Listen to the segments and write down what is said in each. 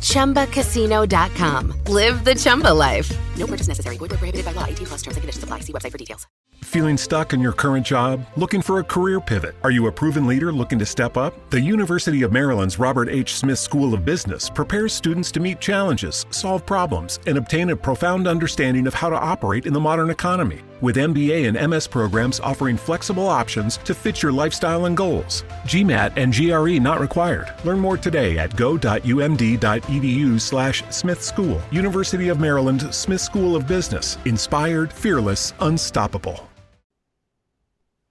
ChumbaCasino.com. Live the Chumba life. No purchase necessary. Void where prohibited by law. 18 plus terms and conditions apply. See website for details. Feeling stuck in your current job? Looking for a career pivot? Are you a proven leader looking to step up? The University of Maryland's Robert H. Smith School of Business prepares students to meet challenges, solve problems, and obtain a profound understanding of how to operate in the modern economy. With MBA and MS programs offering flexible options to fit your lifestyle and goals. GMAT and GRE not required. Learn more today at go.umd.edu slash Smith School. University of Maryland Smith School of Business. Inspired, fearless, unstoppable.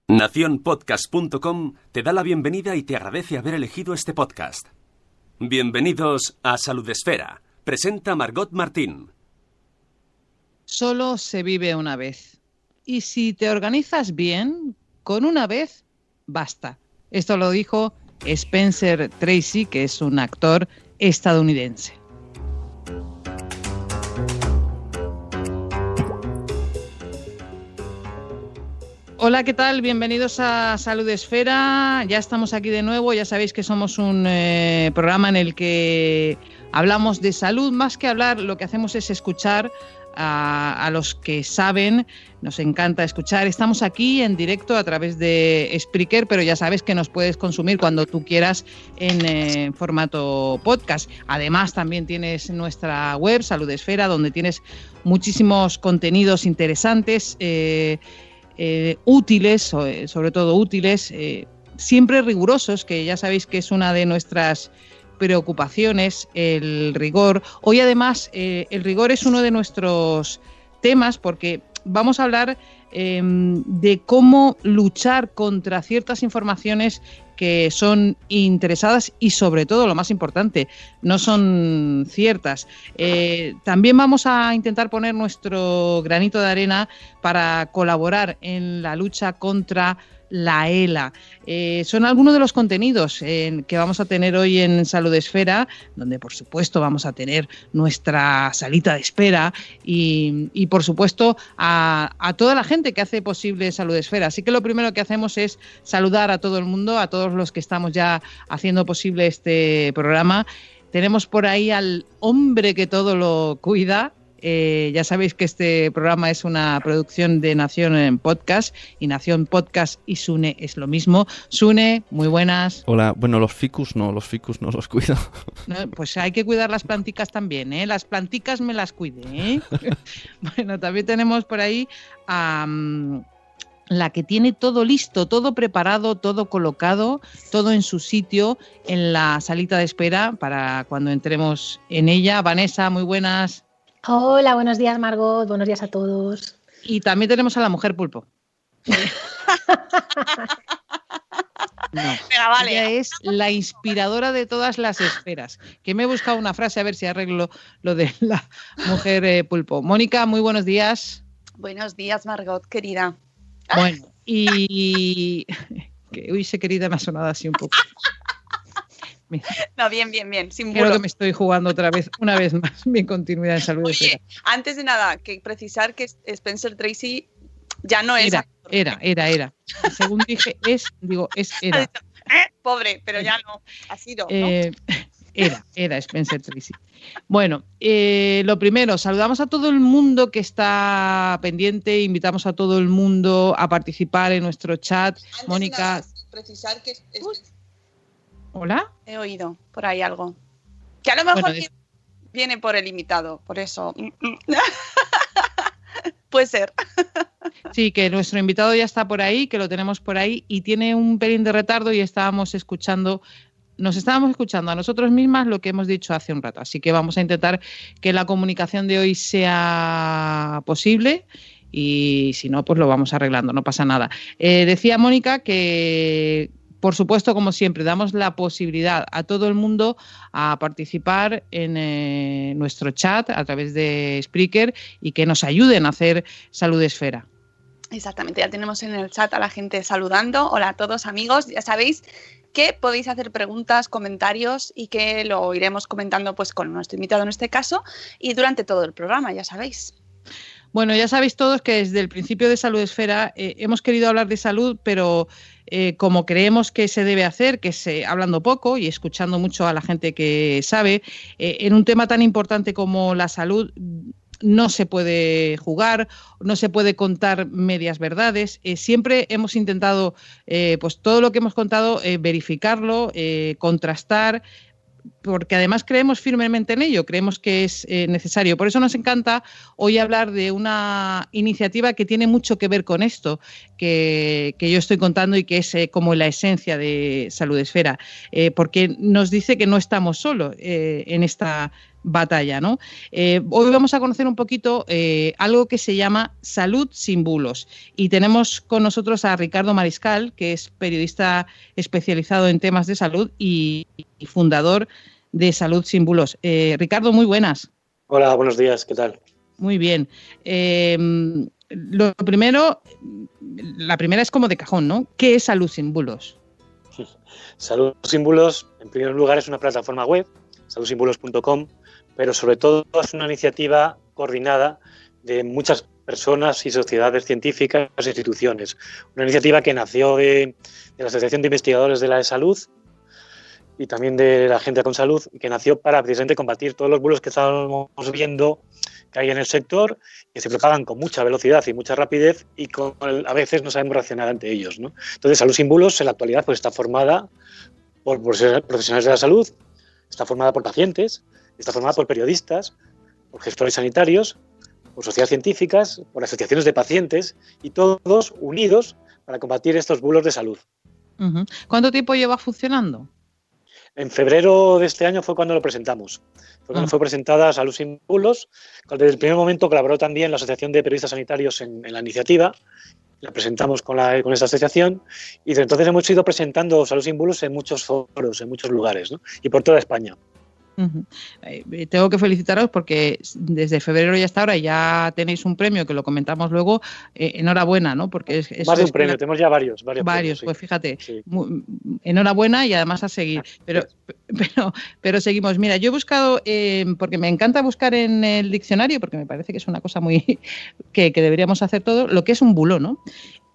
Naciónpodcast.com te da la bienvenida y te agradece haber elegido este podcast. Bienvenidos a Salud Esfera. Presenta Margot Martín. Solo se vive una vez. Y si te organizas bien, con una vez basta. Esto lo dijo Spencer Tracy, que es un actor estadounidense. Hola, ¿qué tal? Bienvenidos a Salud Esfera. Ya estamos aquí de nuevo. Ya sabéis que somos un eh, programa en el que hablamos de salud. Más que hablar, lo que hacemos es escuchar a, los que saben. Nos encanta escuchar. Estamos aquí en directo a través de Spreaker, pero ya sabes que nos puedes consumir cuando tú quieras en eh, formato podcast. Además, también tienes nuestra web, Salud Esfera, donde tienes muchísimos contenidos interesantes. eh, eh, útiles, so- sobre todo útiles, siempre rigurosos, que ya sabéis que es una de nuestras preocupaciones, el rigor. Hoy además eh, el rigor es uno de nuestros temas porque vamos a hablar eh, de cómo luchar contra ciertas informaciones que son interesadas y sobre todo, lo más importante, no son ciertas. Eh, también vamos a intentar poner nuestro granito de arena para colaborar en la lucha contra la ELA. Eh, son algunos de los contenidos eh, que vamos a tener hoy en Salud Esfera, donde por supuesto vamos a tener nuestra salita de espera y, por supuesto a, a toda la gente que hace posible Salud Esfera. Así que lo primero que hacemos es saludar a todo el mundo, a todos los que estamos ya haciendo posible este programa. Tenemos por ahí al hombre que todo lo cuida, eh, ya sabéis que este programa es una producción de Nación en Podcast y Nación Podcast y Sune es lo mismo. Sune, muy buenas. Hola, bueno, los ficus no, los ficus no los cuido. No, pues hay que cuidar las planticas también, ¿eh? Las planticas me las cuide, ¿eh? bueno, también tenemos por ahí a... la que tiene todo listo, todo preparado, todo colocado, todo en su sitio en la salita de espera para cuando entremos en ella. Vanessa, muy buenas. Hola, buenos días Margot, buenos días a todos. Y también tenemos a la mujer pulpo. No, Venga, vale. ella es la inspiradora de todas las esferas. Que me he buscado una frase a ver si arreglo lo de la mujer eh, pulpo. Mónica, muy buenos días. Buenos días, Margot, querida. Bueno, y que uy, sé querida, me ha sonado así un poco. Mira, No, bien, bien, bien, sin creo que me estoy jugando otra vez, una vez más, mi continuidad en salud. Oye, antes de nada, que precisar que Spencer Tracy ya no es Era, actor. era, era, era. Según dije, es, digo, es, era. "Eh, pobre, pero ya no, ha sido, ¿no? Eh, era, era Spencer Tracy. Bueno, eh, lo primero, saludamos a todo el mundo que está pendiente, invitamos a todo el mundo a participar en nuestro chat. Antes Mónica, nada, precisar que hola. he oído por ahí algo. Que a lo mejor Bueno, viene- viene por el imitado, por eso. Puede ser. Sí, que nuestro invitado ya está por ahí, que lo tenemos por ahí y tiene un pelín de retardo y estábamos escuchando, nos estábamos escuchando a nosotros mismas lo que hemos dicho hace un rato. Así que vamos a intentar que la comunicación de hoy sea posible y si no, pues lo vamos arreglando, no pasa nada. Eh, decía Mónica que, por supuesto, como siempre, damos la posibilidad a todo el mundo a participar en eh, nuestro chat a través de Spreaker y que nos ayuden a hacer Salud Esfera. Exactamente, ya tenemos en el chat a la gente saludando. Hola a todos amigos, ya sabéis que podéis hacer preguntas, comentarios y que lo iremos comentando pues con nuestro invitado en este caso y durante todo el programa, ya sabéis. Bueno, ya sabéis todos que desde el principio de Salud Esfera eh, hemos querido hablar de salud, pero eh, como creemos que se debe hacer, que es hablando poco y escuchando mucho a la gente que sabe, eh, en un tema tan importante como la salud no se puede jugar, no se puede contar medias verdades. Eh, siempre hemos intentado, pues todo lo que hemos contado, verificarlo, contrastar, porque además creemos firmemente en ello, creemos que es necesario. Por eso nos encanta hoy hablar de una iniciativa que tiene mucho que ver con esto que, que yo estoy contando y que es como la esencia de Salud Esfera, porque nos dice que no estamos solos en esta batalla, ¿no? Eh, hoy vamos a conocer un poquito eh, algo que se llama salud sin bulos y tenemos con nosotros a Ricardo Mariscal, que es periodista especializado en temas de salud y, fundador de Salud sin bulos. Eh, Ricardo, muy buenas. Hola, buenos días, ¿qué tal? Muy bien. lo primero, la primera es como de cajón, ¿no? ¿Qué es Salud sin bulos? Salud sin bulos, en primer lugar, es una plataforma web, saludsinbulos.com, pero sobre todo es una iniciativa coordinada de muchas personas y sociedades científicas e instituciones. Una iniciativa que nació de, la Asociación de Investigadores de la Salud y también de la gente con salud, que nació para precisamente combatir todos los bulos que estábamos viendo que hay en el sector, que se propagan con mucha velocidad y mucha rapidez y con, a veces no sabemos reaccionar ante ellos. ¿no? Entonces, Salud sin bulos en la actualidad pues, está formada por profesionales de la salud, está formada por pacientes, Está formada por periodistas, por gestores sanitarios, por sociedades científicas, por asociaciones de pacientes y todos unidos para combatir estos bulos de salud. ¿Cuánto tiempo lleva funcionando? En febrero de este año fue cuando lo presentamos. Fue cuando ah. fue presentada Salud sin bulos. Desde el primer momento colaboró también la Asociación de Periodistas Sanitarios en, la iniciativa. La presentamos con, la, con esta asociación y desde entonces hemos ido presentando Salud sin bulos en muchos foros, en muchos lugares y por toda España. Eh, tengo que felicitaros porque desde febrero y hasta ahora ya tenéis un premio que lo comentamos luego. Eh, enhorabuena, ¿no? Porque es, más de un premio, tenemos ya varios. Varios, pues fíjate. enhorabuena y además a seguir. Ah, pero, pero, pero seguimos. Mira, yo he buscado, eh, porque me encanta buscar en el diccionario, porque me parece que es una cosa muy que, deberíamos hacer todo, lo que es un bulo, ¿no?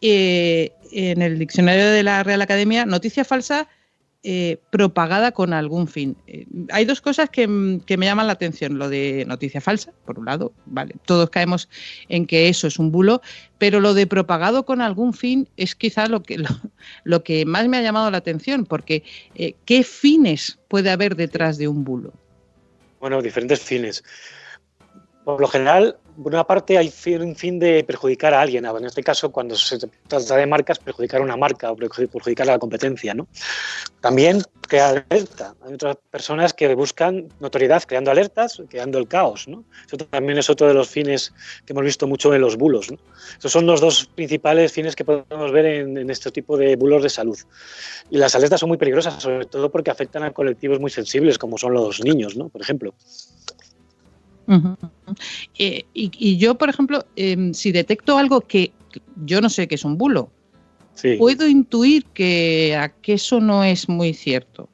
en el diccionario de la Real Academia, noticia falsa eh, propagada con algún fin. Eh, hay dos cosas que, me llaman la atención. Lo de noticia falsa, por un lado, vale, todos caemos en que eso es un bulo, pero lo de propagado con algún fin es quizá lo que, lo, que más me ha llamado la atención, porque eh, ¿qué fines puede haber detrás de un bulo? Bueno, diferentes fines. Por lo general, por una parte hay un fin de perjudicar a alguien, en este caso cuando se trata de marcas, perjudicar a una marca o perjudicar a la competencia. ¿no? También crear alerta. Hay otras personas que buscan notoriedad creando alertas, creando el caos. ¿no? Eso también es otro de los fines que hemos visto mucho en los bulos. ¿no? Esos son los dos principales fines que podemos ver en, en este tipo de bulos de salud. Y las alertas son muy peligrosas, sobre todo porque afectan a colectivos muy sensibles, como son los niños, ¿no? por ejemplo. Eh, y, yo, por ejemplo, em, si detecto algo que yo no sé que es un bulo, puedo intuir que, que eso no es muy cierto.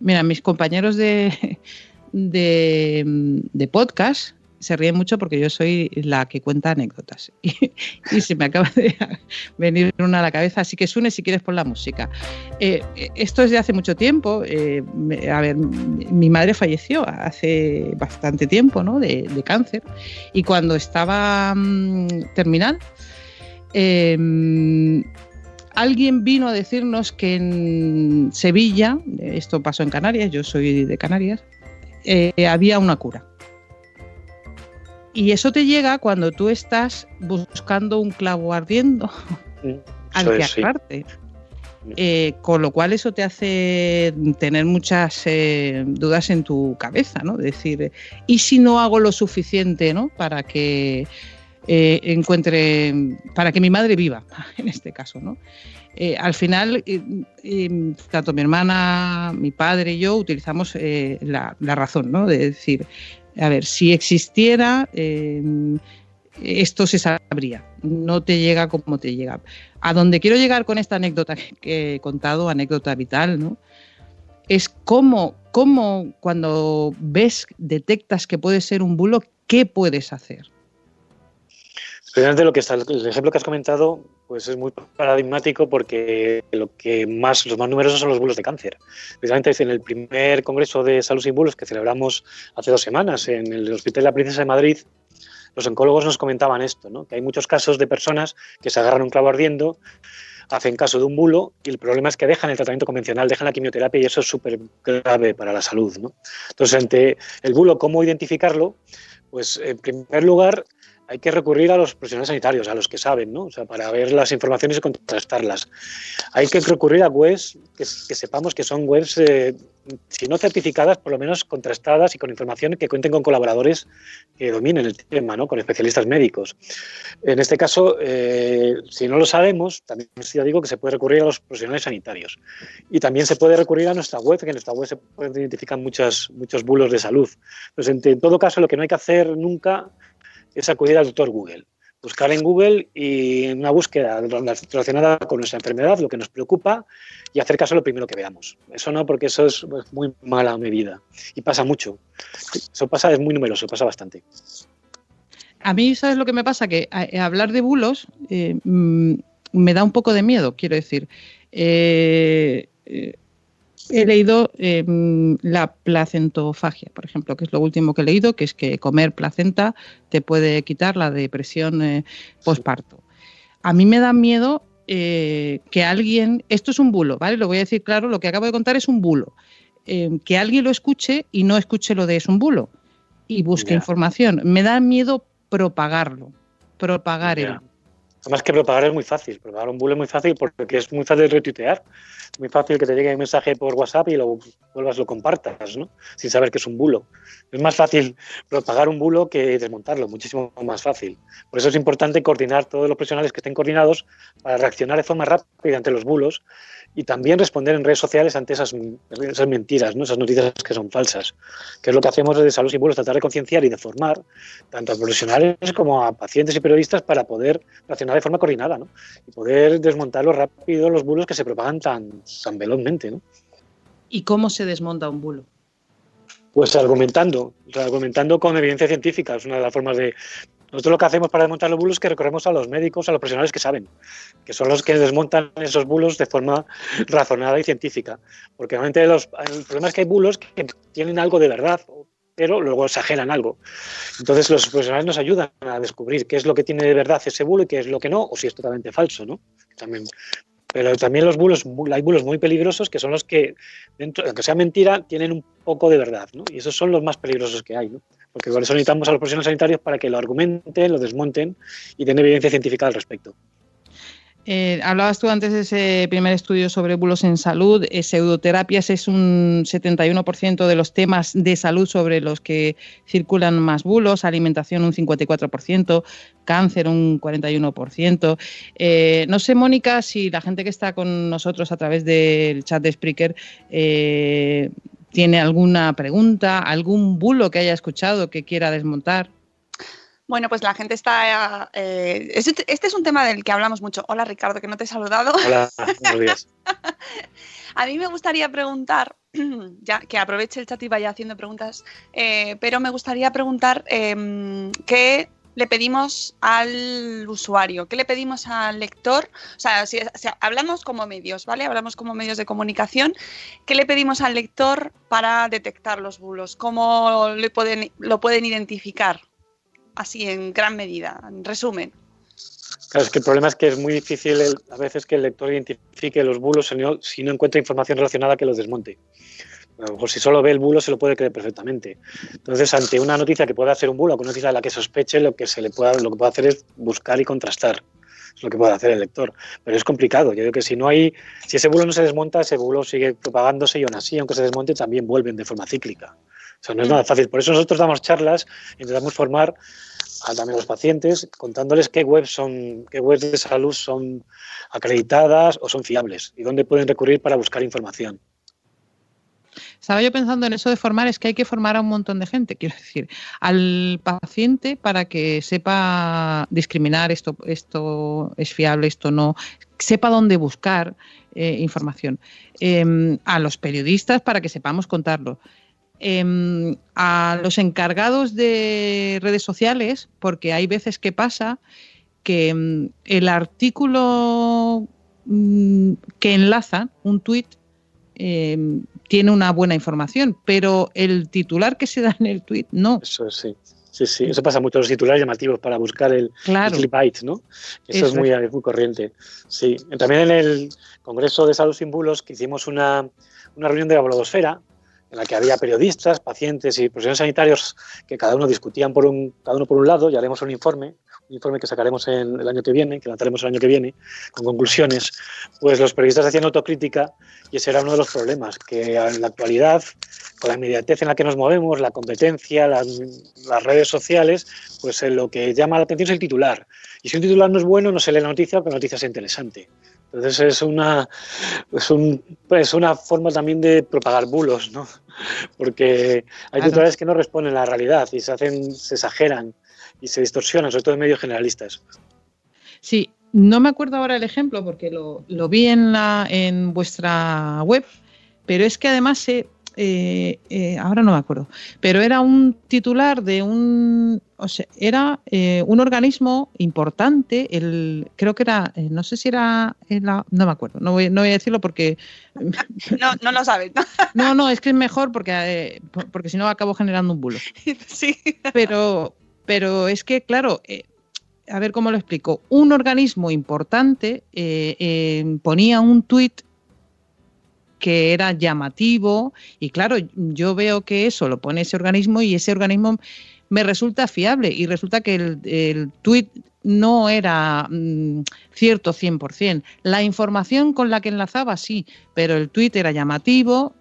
Mira, mis compañeros de, de, de podcast se ríe mucho porque yo soy la que cuenta anécdotas. Y, se me acaba de venir una a la cabeza. Así que Sune, si quieres, pon la música. Eh, esto es de hace mucho tiempo. Eh, a ver, mi madre falleció hace bastante tiempo, ¿no? De, cáncer. Y cuando estaba mm, terminal, em, alguien vino a decirnos que en Sevilla, esto pasó en Canarias, yo soy de Canarias, eh, había una cura y eso te llega cuando tú estás buscando un clavo ardiendo al que agarrarte. Eh, con lo cual eso te hace tener muchas eh, dudas en tu cabeza, ¿no? Decir, ¿y si no hago lo suficiente, ¿no? Para que eh, encuentre, para que mi madre viva, en este caso, ¿no? al final, tanto mi hermana, mi padre y yo utilizamos la, la, razón, ¿no? De decir, a ver, si existiera, eh, esto se sabría, no te llega como te llega. A donde quiero llegar con esta anécdota que he contado, anécdota vital, ¿no? Es cómo, cómo cuando ves, detectas que puede ser un bulo, ¿qué puedes hacer? Precisamente lo que está, el ejemplo que has comentado, pues es muy paradigmático porque lo que más, los más numerosos son los bulos de cáncer. Precisamente en el primer Congreso de Salud sin Bulos que celebramos hace dos semanas en el Hospital de la Princesa de Madrid, los oncólogos nos comentaban esto, ¿no? que hay muchos casos de personas que se agarran un clavo ardiendo, hacen caso de un bulo y el problema es que dejan el tratamiento convencional, dejan la quimioterapia y eso es súper grave para la salud. ¿no? Entonces, ante el bulo, ¿cómo identificarlo? Pues en primer lugar, hay que recurrir a los profesionales sanitarios, a los que saben, ¿no? O sea, para ver las informaciones y contrastarlas. Hay que recurrir a webs que, sepamos que son webs, eh, si no certificadas, por lo menos contrastadas y con información que cuenten con colaboradores que dominen el tema, ¿no? Con especialistas médicos. En este caso, eh, si no lo sabemos, también ya digo que se puede recurrir a los profesionales sanitarios. Y también se puede recurrir a nuestra web, que en nuestra web se pueden identificar muchas, muchos bulos de salud. Pues en, en todo caso, lo que no hay que hacer nunca es acudir al doctor Google. Buscar en Google y en una búsqueda relacionada con nuestra enfermedad, lo que nos preocupa, y hacer caso a lo primero que veamos. Eso no, porque eso es muy mala medida. Y pasa mucho. Eso pasa, es muy numeroso, pasa bastante. A mí, ¿sabes lo que me pasa? Que eh, hablar de bulos eh, mm, me da un poco de miedo, quiero decir. Eh, he leído em, la placentofagia, por ejemplo, que es lo último que he leído, que es que comer placenta te puede quitar la depresión eh, postparto. A mí me da miedo eh, que alguien, esto es un bulo, ¿vale? Lo voy a decir claro, lo que acabo de contar es un bulo. Em, que alguien lo escuche y no escuche lo de es un bulo y busque información. Me da miedo propagarlo, propagar el Además que propagar es muy fácil, propagar un bulo es muy fácil porque es muy fácil retuitear, muy fácil que te llegue un mensaje por WhatsApp y lo vuelvas lo compartas, ¿no? Sin saber que es un bulo. Es más fácil propagar un bulo que desmontarlo, muchísimo más fácil. Por eso es importante coordinar todos los profesionales que estén coordinados para reaccionar de forma rápida ante los bulos y también responder en redes sociales ante esas, esas mentiras, ¿no? esas noticias que son falsas, que es lo que hacemos desde Salud y Bulos, tratar de concienciar y de formar tanto a profesionales como a pacientes y periodistas para poder reaccionar de forma coordinada ¿no? y poder desmontarlo rápido los bulos que se propagan tan, tan velozmente. ¿no? ¿Y cómo se desmonta un bulo? Pues argumentando, argumentando con evidencia científica, es una de las formas de, nosotros lo que hacemos para desmontar los bulos es que recorremos a los médicos, a los profesionales que saben, que son los que desmontan esos bulos de forma razonada y científica. Porque realmente los, el problema es que hay bulos que tienen algo de verdad, pero luego exageran algo. Entonces los profesionales nos ayudan a descubrir qué es lo que tiene de verdad ese bulo y qué es lo que no, o si es totalmente falso, ¿no? También pero también los bulos, hay bulos muy peligrosos que son los que, dentro, aunque sea mentira, tienen un poco de verdad, ¿no? Y esos son los más peligrosos que hay, ¿no? Porque por eso necesitamos a los profesionales sanitarios para que lo argumenten, lo desmonten y den evidencia científica al respecto. Eh, hablabas tú antes de ese primer estudio sobre bulos en salud. Eh, pseudoterapias es un 71% de los temas de salud sobre los que circulan más bulos, alimentación un 54%, cáncer un 41%. Eh, no sé, Mónica, si la gente que está con nosotros a través del chat de Spreaker tiene alguna pregunta, algún bulo que haya escuchado que quiera desmontar. Bueno, pues la gente está. Eh, este es un tema del que hablamos mucho. Hola Ricardo, que no te he saludado. Hola, buenos días. A mí me gustaría preguntar, ya que aproveche el chat y vaya haciendo preguntas, eh, pero me gustaría preguntar eh, qué le pedimos al usuario, qué le pedimos al lector. O sea, si, hablamos como medios, ¿vale? Hablamos como medios de comunicación. ¿Qué le pedimos al lector para detectar los bulos? ¿Cómo le pueden, lo pueden identificar? Así en gran medida, en resumen. Claro, es que el problema es que es muy difícil a veces que el lector identifique los bulos si no, encuentra información relacionada que los desmonte. A lo mejor si solo ve el bulo se lo puede creer perfectamente. Entonces, ante una noticia que pueda ser un bulo, con una noticia de la que sospeche, lo que se le pueda, lo que puede hacer es buscar y contrastar. Es lo que puede hacer el lector. Pero es complicado. Yo digo que si no hay, si ese bulo no se desmonta, ese bulo sigue propagándose y aún así, aunque se desmonte, también vuelven de forma cíclica. O sea, no es nada fácil. Por eso nosotros damos charlas, intentamos formar a también los pacientes, contándoles qué webs son, qué webs de salud son acreditadas o son fiables y dónde pueden recurrir para buscar información. estaba yo pensando en eso de formar, es que hay que formar a un montón de gente, quiero decir, al paciente para que sepa discriminar esto, esto es fiable, esto no, sepa dónde buscar eh, información, em, a los periodistas para que sepamos contarlo. Em, a los encargados de redes sociales, porque hay veces que pasa que em, el artículo mm, que enlaza un tuit em, tiene una buena información, pero el titular que se da en el tuit no. Eso sí. Sí, sí, eso pasa mucho, los titulares llamativos para buscar el, Claro. clickbait, ¿no? Eso, Eso es muy, muy corriente. Sí, también en el Congreso de Salud Sin Bulos que hicimos una, una reunión de la blogosfera en la que había periodistas, pacientes y profesionales sanitarios que cada uno discutían por un, cada uno por un lado y haremos un informe, un informe que sacaremos en el año que viene, que lanzaremos el año que viene, con conclusiones, pues los periodistas hacían autocrítica y ese era uno de los problemas, que en la actualidad, con la inmediatez en la que nos movemos, la competencia, las, las redes sociales, pues eh, lo que llama la atención es el titular. Y si un titular no es bueno, no se lee la noticia, aunque la noticia sea interesante. Entonces es una, es, un, es una forma también de propagar bulos, ¿no? Porque hay titulares que no responden a la realidad y se hacen, se exageran y se distorsionan, sobre todo en medios generalistas. Sí, no me acuerdo ahora el ejemplo porque lo, lo vi en, la, en vuestra web, pero es que además se, eh, eh, ahora no me acuerdo, pero era un titular de un, o sea, era eh, un organismo importante, el, creo que era, eh, no sé si era, la- no me acuerdo, no voy, no voy a decirlo porque, No, no lo sabes, ¿no? no, no, es que es mejor porque, por- porque si no acabo generando un bulo. Sí. Pero, pero es que, claro, a ver cómo lo explico. Un organismo importante eh, eh, ponía un tuit que era llamativo y claro, yo veo que eso lo pone ese organismo y ese organismo me resulta fiable y resulta que el, el tuit no era mm, cierto 100%. La información con la que enlazaba sí, pero el tuit era llamativo,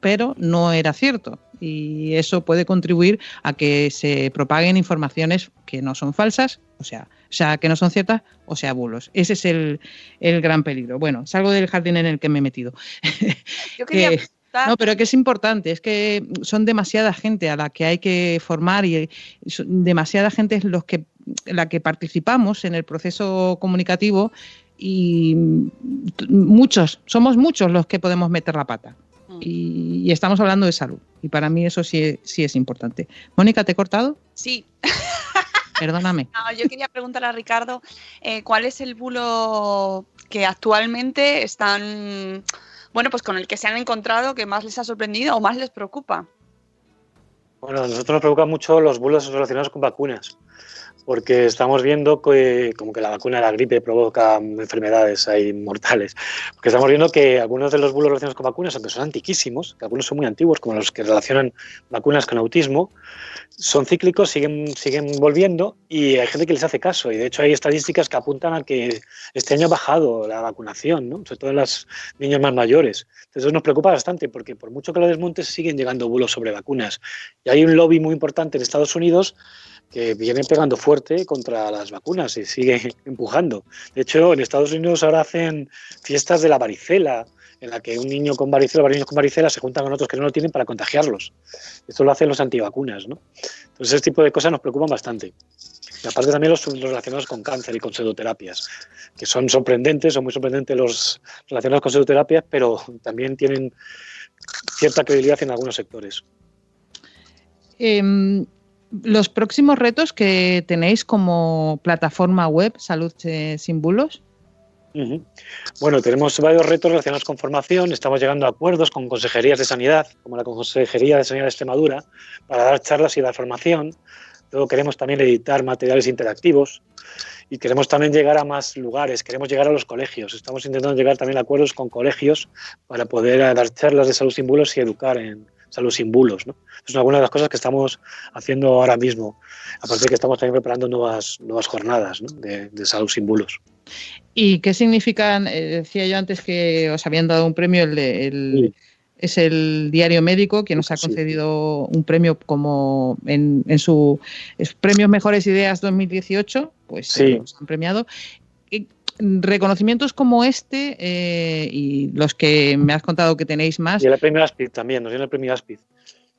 pero no era cierto. Y eso puede contribuir a que se propaguen informaciones que no son falsas, o sea, o sea que no son ciertas, o sea, bulos. Ese es el, el gran peligro. Bueno, salgo del jardín en el que me he metido. Yo quería Que- no, pero que es importante, es que son demasiada gente a la que hay que formar y demasiada gente es los que la que participamos en el proceso comunicativo y muchos, somos muchos los que podemos meter la pata. Y, y estamos hablando de salud. Y para mí eso sí, sí es importante. Mónica, ¿te he cortado? Sí, Perdóname. No, yo quería preguntar a Ricardo eh, cuál es el bulo que actualmente están, bueno, pues con el que se han encontrado que más les ha sorprendido o más les preocupa. Bueno, a nosotros nos preocupan mucho los bulos relacionados con vacunas, porque estamos viendo que como que la vacuna de la gripe provoca enfermedades ahí mortales. Porque estamos viendo que algunos de los bulos relacionados con vacunas, aunque son antiquísimos, que algunos son muy antiguos, como los que relacionan vacunas con autismo, son cíclicos, siguen, siguen volviendo y hay gente que les hace caso. Y de hecho hay estadísticas que apuntan a que este año ha bajado la vacunación, ¿no? sobre todo en los niños más mayores. Entonces eso nos preocupa bastante porque por mucho que lo desmontes siguen llegando bulos sobre vacunas. Y hay un lobby muy importante en Estados Unidos que viene pegando fuerte contra las vacunas y sigue empujando. De hecho, en Estados Unidos ahora hacen fiestas de la varicela, en la que un niño con varicela, varios niños con varicela se juntan con otros que no lo tienen para contagiarlos. Esto lo hacen los antivacunas, ¿no? Entonces, ese tipo de cosas nos preocupan bastante. Y aparte también los, relacionados con cáncer y con pseudoterapias, que son sorprendentes, son muy sorprendentes los relacionados con pseudoterapias, pero también tienen cierta credibilidad en algunos sectores. Em, los próximos retos que tenéis como plataforma web Salud Sin Bulos. Bueno, tenemos varios retos relacionados con formación. Estamos llegando a acuerdos con consejerías de sanidad, como la Consejería de Sanidad de Extremadura, para dar charlas y dar formación. Luego queremos también editar materiales interactivos y queremos también llegar a más lugares. Queremos llegar a los colegios. Estamos intentando llegar también a acuerdos con colegios para poder eh, dar charlas de salud sin bulos y educar en salud sin bulos. ¿no? Es alguna de las cosas que estamos haciendo ahora mismo. Aparte de que estamos también preparando nuevas, nuevas jornadas ¿no? de, de salud sin bulos. ¿Y qué significan? eh, decía yo antes que os habían dado un premio, el, el- es el Diario Médico, quien nos ha concedido un premio como en, en su Premios Mejores Ideas 2018, pues Sí. eh, nos han premiado. ¿Qué, reconocimientos como este eh, y los que me has contado que tenéis más. Y el premio ASPID también, nos viene el premio ASPID.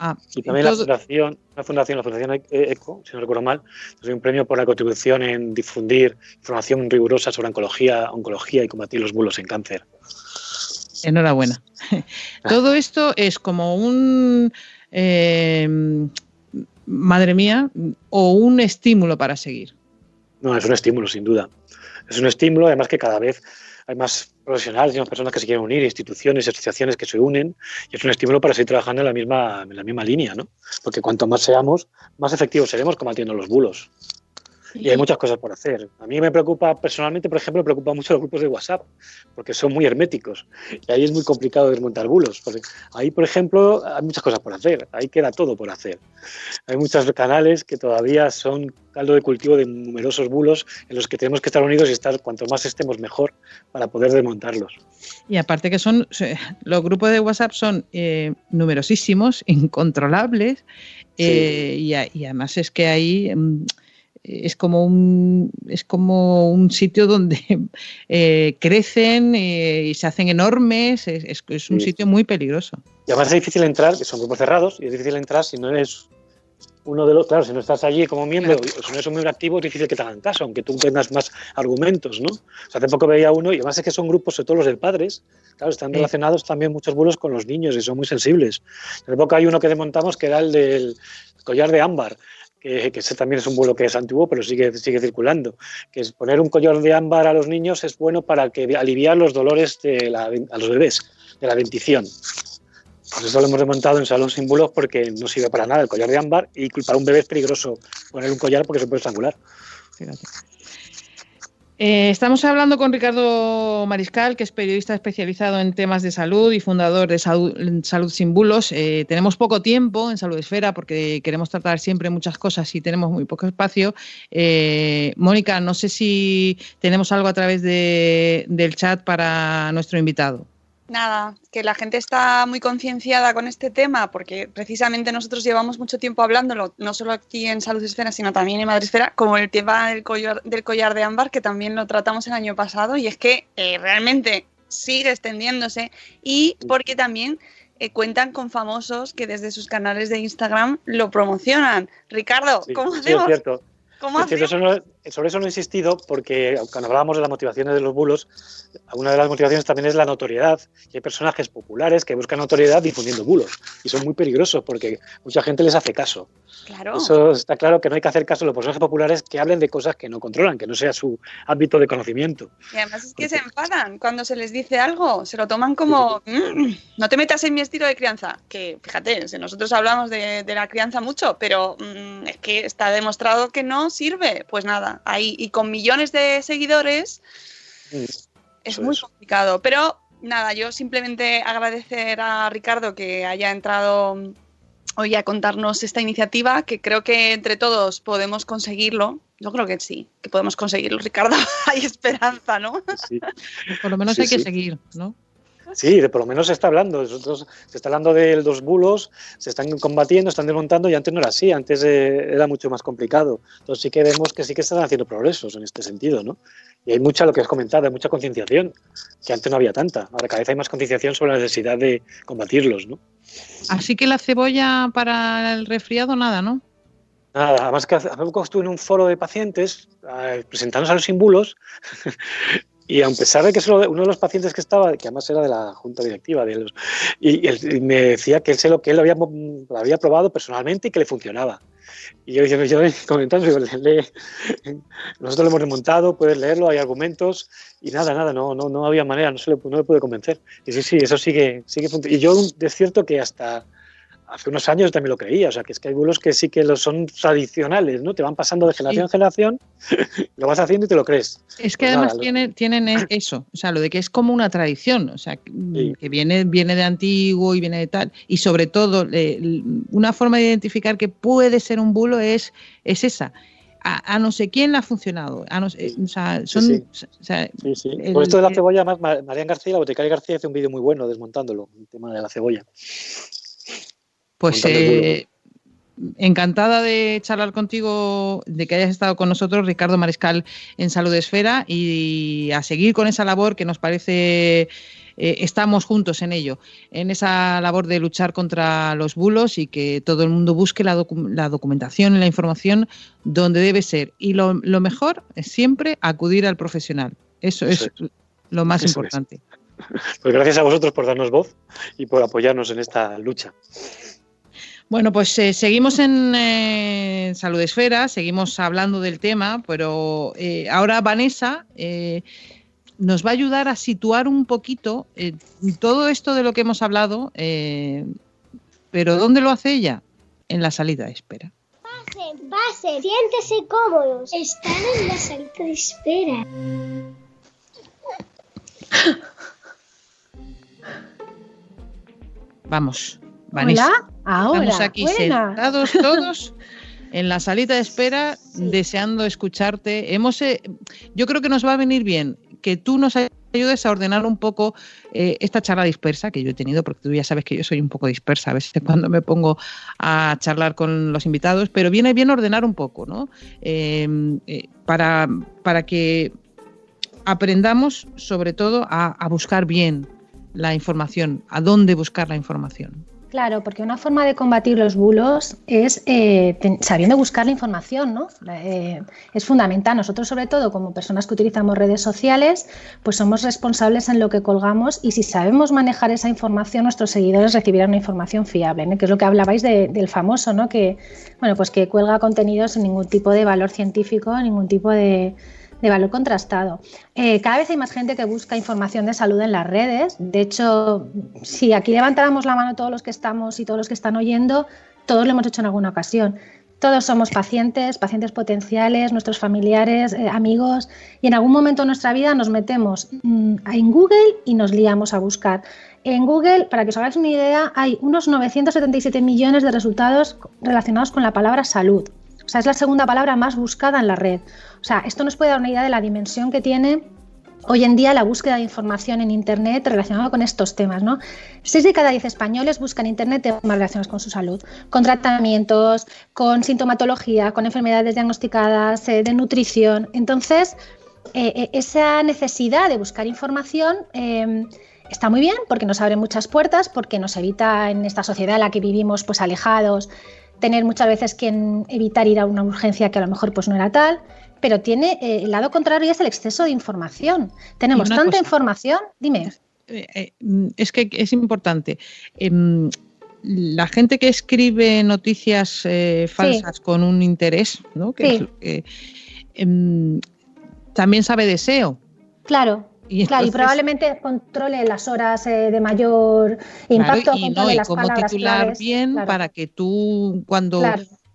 Ah, y también la fundación, la fundación, la fundación ECO, si no recuerdo mal, es un premio por la contribución en difundir información rigurosa sobre oncología, oncología y combatir los bulos en cáncer. Enhorabuena. Todo esto es como un eh, madre mía, o un estímulo para seguir. No, es un estímulo, sin duda. Es un estímulo, además que cada vez hay más profesionales más personas que se quieren unir, instituciones, asociaciones que se unen, y es un estímulo para seguir trabajando en la misma, en la misma línea, ¿no? Porque cuanto más seamos, más efectivos seremos combatiendo los bulos. Y hay muchas cosas por hacer. A mí me preocupa, personalmente, por ejemplo, me preocupa mucho los grupos de WhatsApp, porque son muy herméticos. Y ahí es muy complicado desmontar bulos. Porque ahí, por ejemplo, hay muchas cosas por hacer. Ahí queda todo por hacer. Hay muchos canales que todavía son caldo de cultivo de numerosos bulos en los que tenemos que estar unidos y estar cuanto más estemos mejor para poder desmontarlos. Y aparte que son los grupos de WhatsApp son eh, numerosísimos, incontrolables, eh, y, y, además es que hay mm, es como un es como un sitio donde eh, crecen eh, y se hacen enormes es, es, un sitio muy peligroso. Y además es difícil entrar que son grupos cerrados y es difícil entrar si no eres uno de los claro si no estás allí como miembro o si no eres un miembro activo es difícil que te hagan caso aunque tú tengas más argumentos no o sea, hace poco veía uno y además es que son grupos sobre todo los de padres claro están relacionados también muchos vuelos con los niños y son muy sensibles. Hace poco hay uno que desmontamos que era el del collar de ámbar que, ese también es un vuelo que es antiguo, pero sigue, sigue circulando, que es poner un collar de ámbar a los niños es bueno para que aliviar los dolores de a los bebés, de la dentición. Por eso lo hemos desmontado en salón sin bulos porque no sirve para nada el collar de ámbar y para un bebé es peligroso poner un collar porque se puede estrangular. Fíjate. Eh, estamos hablando con Ricardo Mariscal, que es periodista especializado en temas de salud y fundador de Salud, Sin Bulos. Eh, tenemos poco tiempo en Salud Esfera porque queremos tratar siempre muchas cosas y tenemos muy poco espacio. Eh, Mónica, no sé si tenemos algo a través del chat para nuestro invitado. Nada, que la gente está muy concienciada con este tema porque precisamente nosotros llevamos mucho tiempo hablándolo, no solo aquí en Salud Esfera, sino también en Madre Esfera, como el tema del collar, del collar de ámbar, que también lo tratamos el año pasado, y es que eh, realmente sigue extendiéndose y porque también eh, cuentan con famosos que desde sus canales de Instagram lo promocionan. Ricardo, ¿cómo hacemos? Sobre eso no he insistido porque cuando hablábamos de las motivaciones de los bulos, una de las motivaciones también es la notoriedad. Y hay personajes populares que buscan notoriedad difundiendo bulos y son muy peligrosos porque mucha gente les hace caso. Claro. Eso está claro que no hay que hacer caso a los personajes populares que hablen de cosas que no controlan, que no sea su ámbito de conocimiento. Y además es que se enfadan cuando se les dice algo, se lo toman como, mm, no te metas en mi estilo de crianza. Que fíjate, nosotros hablamos de, la crianza mucho, pero mm, es que está demostrado que no sirve. Pues nada, ahí y con millones de seguidores es muy complicado. Pero nada, yo simplemente agradecer a Ricardo que haya entrado hoy a contarnos esta iniciativa, que creo que entre todos podemos conseguirlo. Yo creo que sí, que podemos conseguirlo, Ricardo. Hay esperanza, ¿no? Por lo menos hay que seguir, ¿no? Sí, de por lo menos se está hablando. se está hablando de los bulos, se están combatiendo, están desmontando y antes no era así, antes eh, era mucho más complicado. Entonces sí que vemos que sí que están haciendo progresos en este sentido, ¿no? Y hay mucha, lo que has comentado, hay mucha concienciación, que antes no había tanta. Ahora cada vez hay más concienciación sobre la necesidad de combatirlos, ¿no? Así que la cebolla para el resfriado, nada, ¿no? Nada, además que hace poco estuve en un foro de pacientes eh, presentándose a los símbolos Y a pesar de que solo uno de los pacientes que estaba, que además era de la junta directiva, de los, y, me decía que él, se lo, que él lo había, lo había probado personalmente y que le funcionaba. Y yo, yo, yo comentando, nosotros lo hemos remontado, puedes leerlo, hay argumentos, y nada, nada, no, no, no había manera, no, se le, no le pude convencer. Y sí, sí, eso sigue, sigue Y yo es cierto que hasta hace unos años también lo creía, o sea, que es que hay bulos que sí que lo son tradicionales, ¿no? Te van pasando de generación en generación, lo vas haciendo y te lo crees. Es que pues además tienen, e-, eso, o sea, lo de que es como una tradición, o sea, que viene, viene de antiguo y viene de tal, y sobre todo, una forma de identificar que puede ser un bulo es, es esa. A, no sé quién le ha funcionado. A no, o sea, son, sí, sí. Por esto de la cebolla, más María García, la boticaria García, hace un vídeo muy bueno desmontándolo, el tema de la cebolla. Pues eh, encantada de charlar contigo, de que hayas estado con nosotros, Ricardo Mariscal, en Salud Esfera, y a seguir con esa labor que nos parece eh, estamos juntos en ello, en esa labor de luchar contra los bulos y que todo el mundo busque la, documentación y la información donde debe ser. Y lo, mejor es siempre acudir al profesional. Eso, es, lo más importante. Pues gracias a vosotros por darnos voz y por apoyarnos en esta lucha. Bueno, pues eh, seguimos en eh, Salud Esfera, seguimos hablando del tema, pero ahora Vanessa nos va a ayudar a situar un poquito eh, todo esto de lo que hemos hablado, eh, pero ¿dónde lo hace ella? En la salida de espera. Pasen, pasen, siéntese cómodos. Están en la salida de espera. Vamos, Vanessa. Hola, ahora. Estamos aquí sentados todos en la salita de espera, deseando escucharte. Hemos, eh, yo creo que nos va a venir bien que tú nos ayudes a ordenar un poco eh, esta charla dispersa que yo he tenido, porque tú ya sabes que yo soy un poco dispersa a veces cuando me pongo a charlar con los invitados, pero viene bien ordenar un poco, ¿no? Em, eh, para, para que aprendamos sobre todo a buscar bien la información, a dónde buscar la información. Claro, porque una forma de combatir los bulos es eh, sabiendo buscar la información, ¿no? Eh, es fundamental. Nosotros, sobre todo, como personas que utilizamos redes sociales, pues somos responsables en lo que colgamos y si sabemos manejar esa información, nuestros seguidores recibirán una información fiable, ¿no? que es lo que hablabais del famoso, ¿no? Que, bueno, pues que cuelga contenidos sin ningún tipo de valor científico, ningún tipo de de valor contrastado. Eh, cada vez hay más gente que busca información de salud en las redes. De hecho, si aquí levantáramos la mano todos los que estamos y todos los que están oyendo, todos lo hemos hecho en alguna ocasión. Todos somos pacientes, pacientes potenciales, nuestros familiares, eh, amigos, y en algún momento de nuestra vida nos metemos mm, en Google y nos liamos a buscar. En Google, para que os hagáis una idea, hay unos 977 millones de resultados relacionados con la palabra salud. O sea, es la segunda palabra más buscada en la red. O sea, esto nos puede dar una idea de la dimensión que tiene hoy en día la búsqueda de información en Internet relacionada con estos temas. ¿no? Seis de cada diez españoles buscan Internet temas relacionados con su salud, con tratamientos, con sintomatología, con enfermedades diagnosticadas, eh, de nutrición. Entonces, eh, eh, esa necesidad de buscar información está muy bien porque nos abre muchas puertas, porque nos evita en esta sociedad en la que vivimos pues alejados tener muchas veces que evitar ir a una urgencia que a lo mejor pues no era tal, pero tiene eh, el lado contrario y es el exceso de información. Tenemos tanta información, dime. Eh, eh, es que es importante. Em, la gente que escribe noticias falsas con un interés, ¿no? Que em, también sabe deseo. Claro. Y, claro, y probablemente controle las horas eh, de mayor impacto, y controle las cómo titular bien para que tú cuando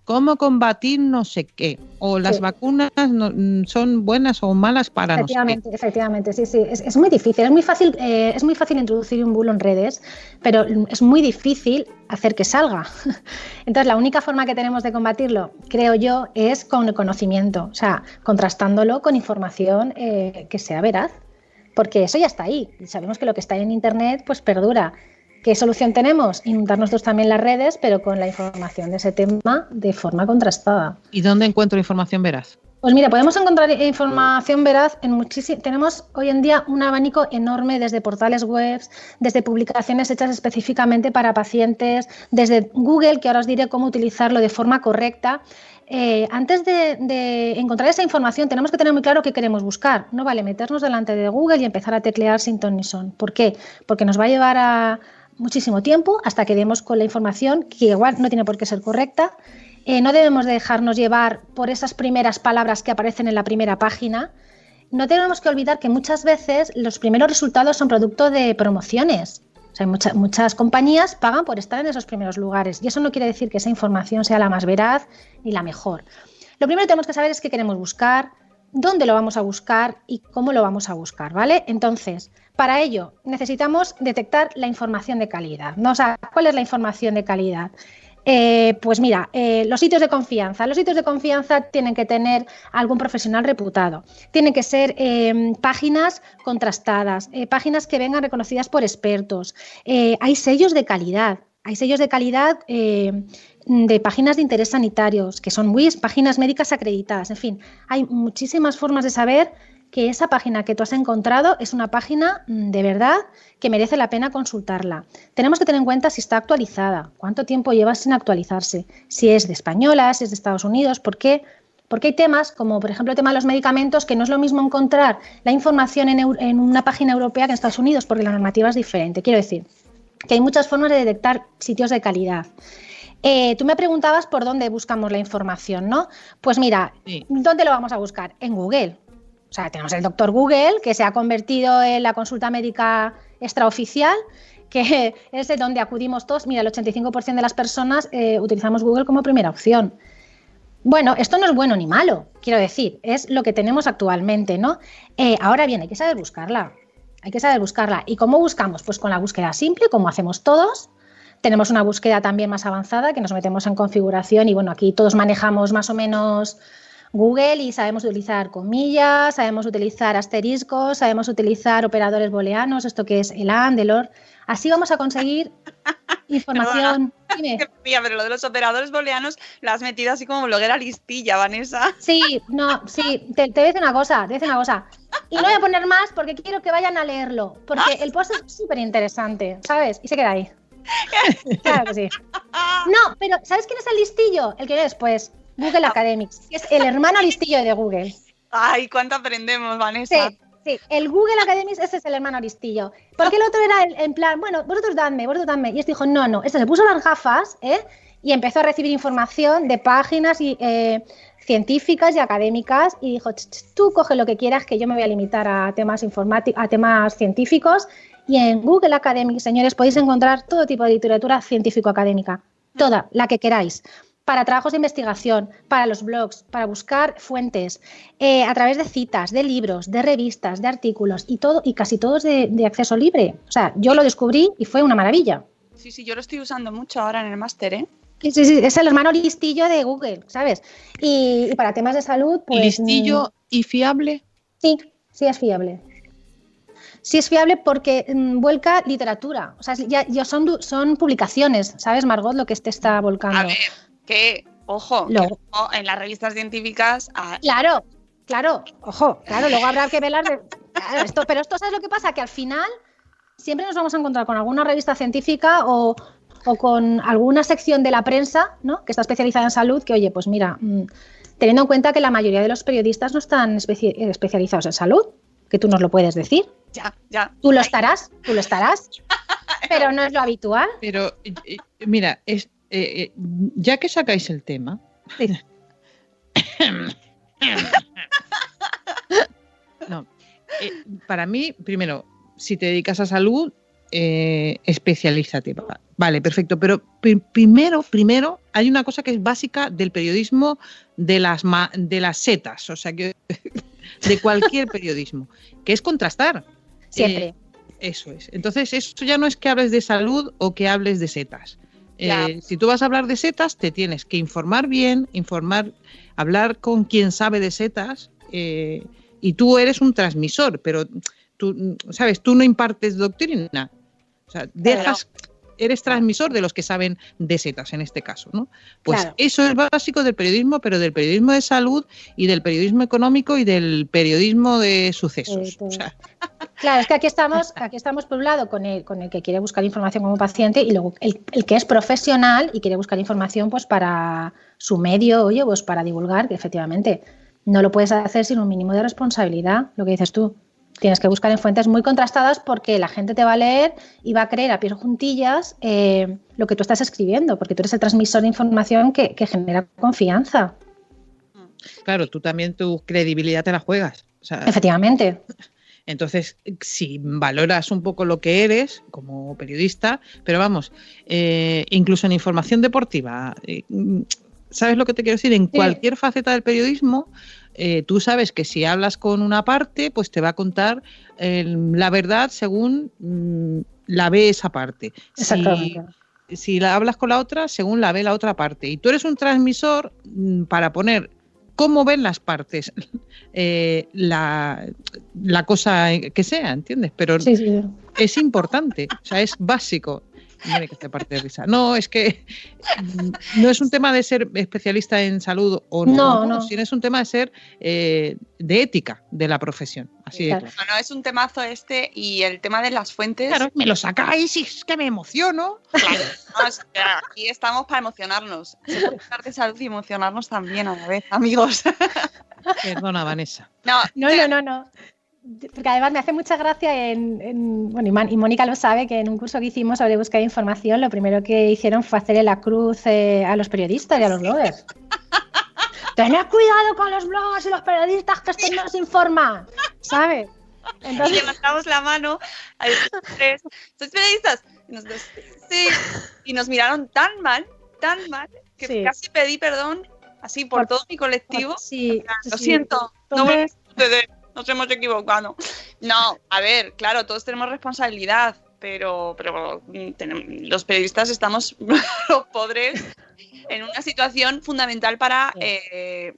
cómo combatir no sé qué o las vacunas mm, son buenas o malas para efectivamente, Efectivamente, sí, sí, es, muy difícil, es muy fácil, eh, es muy fácil introducir un bulo en redes, pero es muy difícil hacer que salga. Entonces, la única forma que tenemos de combatirlo, creo yo, es con el conocimiento, o sea, contrastándolo con información eh, que sea veraz porque eso ya está ahí. Sabemos que lo que está en Internet pues perdura. ¿Qué solución tenemos? Inundar nosotros también las redes, pero con la información de ese tema de forma contrastada. ¿Y dónde encuentro información veraz? Pues mira, podemos encontrar información veraz en muchísimos. Tenemos hoy en día un abanico enorme desde portales web, desde publicaciones hechas específicamente para pacientes, desde Google, que ahora os diré cómo utilizarlo de forma correcta. Eh, antes de, encontrar esa información tenemos que tener muy claro qué queremos buscar. No vale meternos delante de Google y empezar a teclear sin ton ni son. ¿Por qué? Porque nos va a llevar a muchísimo tiempo hasta que demos con la información que igual no tiene por qué ser correcta. Eh, no debemos dejarnos llevar por esas primeras palabras que aparecen en la primera página. No tenemos que olvidar que muchas veces los primeros resultados son producto de promociones muchas compañías pagan por estar en esos primeros lugares y eso no quiere decir que esa información sea la más veraz ni la mejor. Lo primero que tenemos que saber es qué queremos buscar, dónde lo vamos a buscar y cómo lo vamos a buscar, ¿vale? Entonces, para ello necesitamos detectar la información de calidad. ¿no? O sea, ¿cuál es la información de calidad? Eh, pues mira, eh, los sitios de confianza. Los sitios de confianza tienen que tener algún profesional reputado. Tienen que ser em, páginas contrastadas, eh, páginas que vengan reconocidas por expertos. hay sellos de calidad. hay sellos de calidad de páginas de interés sanitarios, que son WIS, páginas médicas acreditadas. En fin, hay muchísimas formas de saber que esa página que tú has encontrado es una página mm, de verdad que merece la pena consultarla. Tenemos que tener en cuenta si está actualizada, cuánto tiempo lleva sin actualizarse, si es de española, si es de Estados Unidos, por qué. Porque hay temas, como por ejemplo el tema de los medicamentos, que no es lo mismo encontrar la información en, en una página europea que en Estados Unidos, porque la normativa es diferente. Quiero decir que hay muchas formas de detectar sitios de calidad. Eh, tú me preguntabas por dónde buscamos la información, ¿no? Pues mira, ¿dónde lo vamos a buscar? En Google. O sea, tenemos el doctor Google, que se ha convertido en la consulta médica extraoficial, que es de donde acudimos todos. Mira, el 85% de las personas eh, utilizamos Google como primera opción. Bueno, esto no es bueno ni malo, quiero decir, es lo que tenemos actualmente, ¿no? Eh, ahora bien, hay que saber buscarla, hay que saber buscarla. ¿Y cómo buscamos? Pues con la búsqueda simple, como hacemos todos. Tenemos una búsqueda también más avanzada, que nos metemos en configuración y bueno, aquí todos manejamos más o menos Google y sabemos utilizar comillas, sabemos utilizar asteriscos, sabemos utilizar operadores booleanos, esto que es el AND, el OR. Así vamos a conseguir información. Dime. pero lo de los operadores booleanos lo has metido así como bloguera listilla, Vanessa. Sí, no, sí, te, te voy a decir una cosa, te voy a decir una cosa. Y no voy a poner más porque quiero que vayan a leerlo, porque el post es súper interesante, ¿sabes? Y se queda ahí. Claro que sí. No, pero ¿sabes quién es el listillo? El que es, pues, Google Academics, que es el hermano listillo de Google. Ay, cuánto aprendemos, Vanessa. Sí, sí, el Google Academics, ese es el hermano listillo. Porque el otro era en plan, bueno, vosotros dadme, vosotros dadme. Y este dijo, no, no. Este se puso las gafas, ¿eh? Y empezó a recibir información de páginas y, eh, científicas y académicas y dijo, tú coge lo que quieras, que yo me voy a limitar a temas a temas científicos. Y en Google Academic, señores, podéis encontrar todo tipo de literatura científico-académica, toda, la que queráis para trabajos de investigación, para los blogs, para buscar fuentes, eh, a través de citas, de libros, de revistas, de artículos y todo, y casi todos de, de, acceso libre. O sea, yo lo descubrí y fue una maravilla. Sí, sí, yo lo estoy usando mucho ahora en el máster, ¿eh? Sí, sí, sí, es el hermano listillo de Google, ¿sabes? Y, y para temas de salud, pues. ¿Listillo y fiable? Sí, sí es fiable. Sí es fiable porque mmm, vuelca literatura. O sea, ya, ya son, son publicaciones, ¿sabes, Margot, lo que te está volcando? A ver, que, ojo, Lo- que ojo, en las revistas científicas. ah, Claro, claro, ojo, claro, luego habrá que velar de. Claro, esto, pero esto, ¿sabes lo que pasa? Que al final siempre nos vamos a encontrar con alguna revista científica o, o con alguna sección de la prensa, ¿no? Que está especializada en salud, que, oye, pues mira, mm, teniendo en cuenta que la mayoría de los periodistas no están especi- eh, especializados en salud, que tú nos lo puedes decir. ya, ya. Tú lo estarás, tú lo estarás, pero no es lo habitual. Pero, mira, es, eh, eh, ya que sacáis el tema. no, eh, para mí, primero, si te dedicas a salud, eh, especialízate. va- Vale, perfecto. Pero pri- primero, primero, hay una cosa que es básica del periodismo de las, ma- de las setas, o sea, que de cualquier periodismo, que es contrastar. Siempre. Eh, eso es. Entonces, eso ya no es que hables de salud o que hables de setas. Eh, si tú vas a hablar de setas, te tienes que informar bien, informar, hablar con quien sabe de setas, eh, y tú eres un transmisor, pero tú, sabes, tú no impartes doctrina. O sea, dejas, eres transmisor de los que saben de setas en este caso, ¿no? Pues Claro. eso es básico del periodismo, pero del periodismo de salud y del periodismo económico y del periodismo de sucesos. Eh. O sea, Claro, es que aquí estamos, aquí estamos por un lado con el, con el que quiere buscar información como paciente y luego el, el que es profesional y quiere buscar información pues para su medio, oye, pues para divulgar, que efectivamente no lo puedes hacer sin un mínimo de responsabilidad, lo que dices tú. Tienes que buscar en fuentes muy contrastadas porque la gente te va a leer y va a creer a pies juntillas eh, lo que tú estás escribiendo, porque tú eres el transmisor de información que, que genera confianza. claro, tú también tu credibilidad te la juegas. O sea, Efectivamente. Entonces, si valoras un poco lo que eres como periodista, pero vamos, eh, incluso en información deportiva, eh, ¿sabes lo que te quiero decir? En Sí. cualquier faceta del periodismo, eh, tú sabes que si hablas con una parte, pues te va a contar la verdad según mm, la ve esa parte. Si, Exactamente. si la hablas con la otra, según la ve la otra parte. Y tú eres un transmisor mm, para poner cómo ven las partes eh, la, la cosa que sea, ¿entiendes? Pero Sí, sí. es importante, o sea, es básico. Tiene que hacer parte de risa. No, es que mm, no es un tema de ser especialista en salud o no, No, no, no. sino es un tema de ser eh, de ética de la profesión. Así de Claro. claro. No, no, es un temazo este y el tema de las fuentes. Claro, me lo sacáis y es que me emociono. No, es que aquí estamos para emocionarnos. Se puede de salud y emocionarnos también a la vez, amigos. Perdona, Vanessa. No, No, no, no, no. Porque además me hace mucha gracia en, en- bueno, y, Man- y Mónica lo sabe, que en un curso que hicimos sobre búsqueda de información, lo primero que hicieron fue hacerle la cruz eh, a los periodistas y a los bloggers. Tened cuidado con los bloggers y los periodistas que estos nos informan, ¿sabes? y Entonces, levantamos la mano a los tres. ¿Sois periodistas? Y nosotros, sí. Y nos miraron tan mal, tan mal, que Sí. casi pedí perdón, así por, Por- todo mi colectivo. sí, Lo sí. siento, no a suceder, nos hemos equivocado. No, a ver, claro, todos tenemos responsabilidad, pero, pero mm, los periodistas estamos los pobres en una situación fundamental para, eh,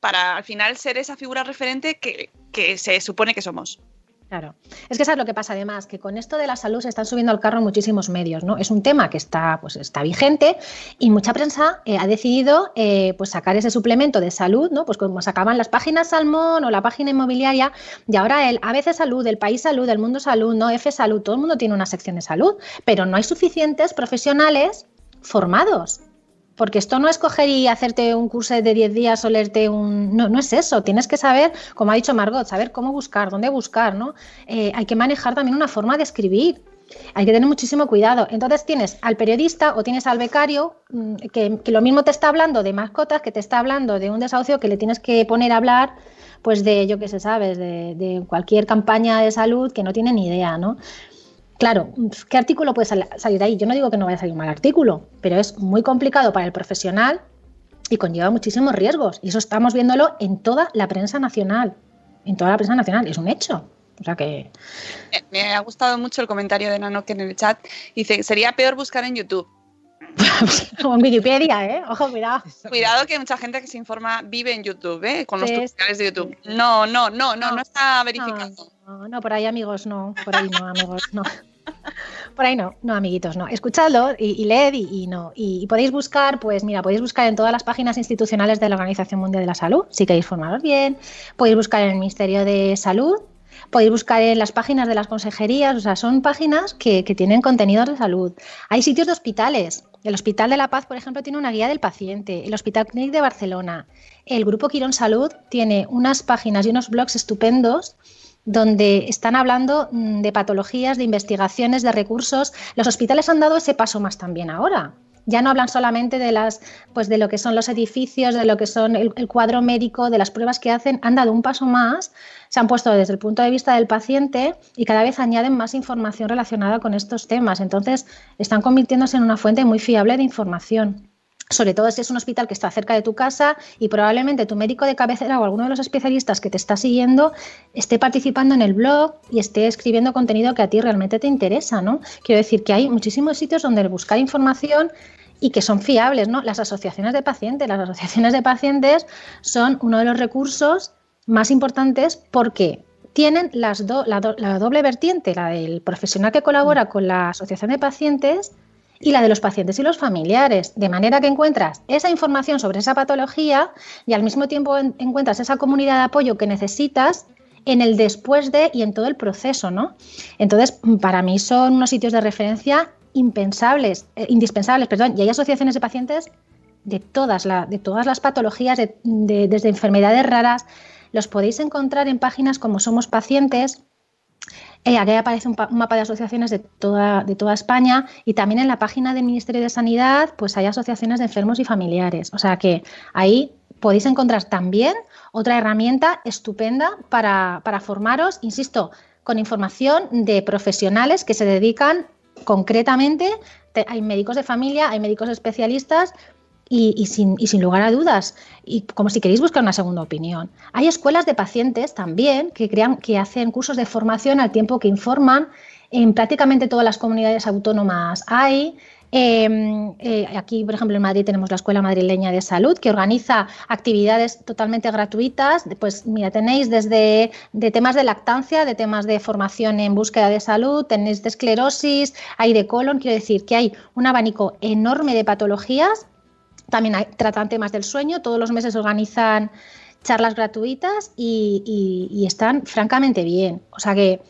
para al final ser esa figura referente que, que se supone que somos. Claro. Es que sabes lo que pasa además, que con esto de la salud se están subiendo al carro muchísimos medios, ¿no? Es un tema que está, pues, está vigente y mucha prensa eh, ha decidido eh, pues sacar ese suplemento de salud, ¿no? Pues como sacaban las páginas Salmón o la página inmobiliaria, y ahora el ABC Salud, el País Salud, el Mundo Salud, ¿no? F Salud, todo el mundo tiene una sección de salud, pero no hay suficientes profesionales formados. Porque esto no es coger y hacerte un curso de 10 días o leerte un... No, no es eso. Tienes que saber, como ha dicho Margot, saber cómo buscar, dónde buscar, ¿no? Eh, hay que manejar también una forma de escribir. Hay que tener muchísimo cuidado. Entonces tienes al periodista o tienes al becario mm, que, que lo mismo te está hablando de mascotas, que te está hablando de un desahucio que le tienes que poner a hablar pues de, yo qué sé, sabes, de, de cualquier campaña de salud que no tiene ni idea, ¿no? Claro, ¿qué artículo puede sal- salir de ahí? Yo no digo que no vaya a salir un mal artículo, pero es muy complicado para el profesional y conlleva muchísimos riesgos. Y eso estamos viéndolo en toda la prensa nacional. En toda la prensa nacional, es un hecho. O sea que. Me ha gustado mucho el comentario de Nano que en el chat dice, sería peor buscar en YouTube. o en Wikipedia, ¿eh? Ojo, cuidado. Cuidado que mucha gente que se informa vive en YouTube, ¿eh? Con los Sí, tutoriales de YouTube. No, no, no, no, no está verificado. No, no, por ahí, amigos, no. Por ahí no, amigos, no. Por ahí no, no, amiguitos, no. Escuchadlo y, y leed y, no. Y, podéis buscar, pues mira, podéis buscar en todas las páginas institucionales de la Organización Mundial de la Salud, si queréis formaros bien. Podéis buscar en el Ministerio de Salud. Podéis buscar en las páginas de las consejerías, o sea, son páginas que, tienen contenidos de salud. Hay sitios de hospitales. El Hospital de la Paz, por ejemplo, tiene una guía del paciente. El Hospital Clínic de Barcelona. El Grupo Quirón Salud tiene unas páginas y unos blogs estupendos donde están hablando mm, de patologías, de investigaciones, de recursos. Los hospitales han dado ese paso más también ahora. Ya no hablan solamente de las, pues de lo que son los edificios, de lo que son el, el cuadro médico, de las pruebas que hacen, han dado un paso más, se han puesto desde el punto de vista del paciente y cada vez añaden más información relacionada con estos temas. Entonces, están convirtiéndose en una fuente muy fiable de información sobre todo si es un hospital que está cerca de tu casa y probablemente tu médico de cabecera o alguno de los especialistas que te está siguiendo esté participando en el blog y esté escribiendo contenido que a ti realmente te interesa, ¿no? Quiero decir que hay muchísimos sitios donde buscar información y que son fiables, ¿no? Las asociaciones de pacientes, las asociaciones de pacientes son uno de los recursos más importantes porque tienen las do- la, do- la doble vertiente, la del profesional que colabora con la asociación de pacientes y la de los pacientes y los familiares, de manera que encuentras esa información sobre esa patología y al mismo tiempo en- encuentras esa comunidad de apoyo que necesitas en el después de y en todo el proceso, ¿no? Entonces, para mí son unos sitios de referencia impensables, eh, indispensables, perdón, y hay asociaciones de pacientes de todas, de todas las patologías, de- desde enfermedades raras, los podéis encontrar en páginas como Somos Pacientes, eh, aquí aparece un, un mapa de asociaciones de toda, de toda España y también en la página del Ministerio de Sanidad pues hay asociaciones de enfermos y familiares. O sea que ahí podéis encontrar también otra herramienta estupenda para, para formaros, insisto, con información de profesionales que se dedican concretamente, te- hay médicos de familia, hay médicos especialistas y, sin, y sin lugar a dudas, y como si queréis buscar una segunda opinión. Hay escuelas de pacientes también que, crean, que hacen cursos de formación al tiempo que informan. En prácticamente todas las comunidades autónomas hay. Eh, eh, aquí, por ejemplo, en Madrid tenemos la Escuela Madrileña de Salud, que organiza actividades totalmente gratuitas. Pues mira, tenéis desde de temas de lactancia, de temas de formación en búsqueda de salud, tenéis de esclerosis, hay de colon, quiero decir que hay un abanico enorme de patologías. También tratan temas del sueño, todos los meses organizan charlas gratuitas y, están francamente bien. O sea que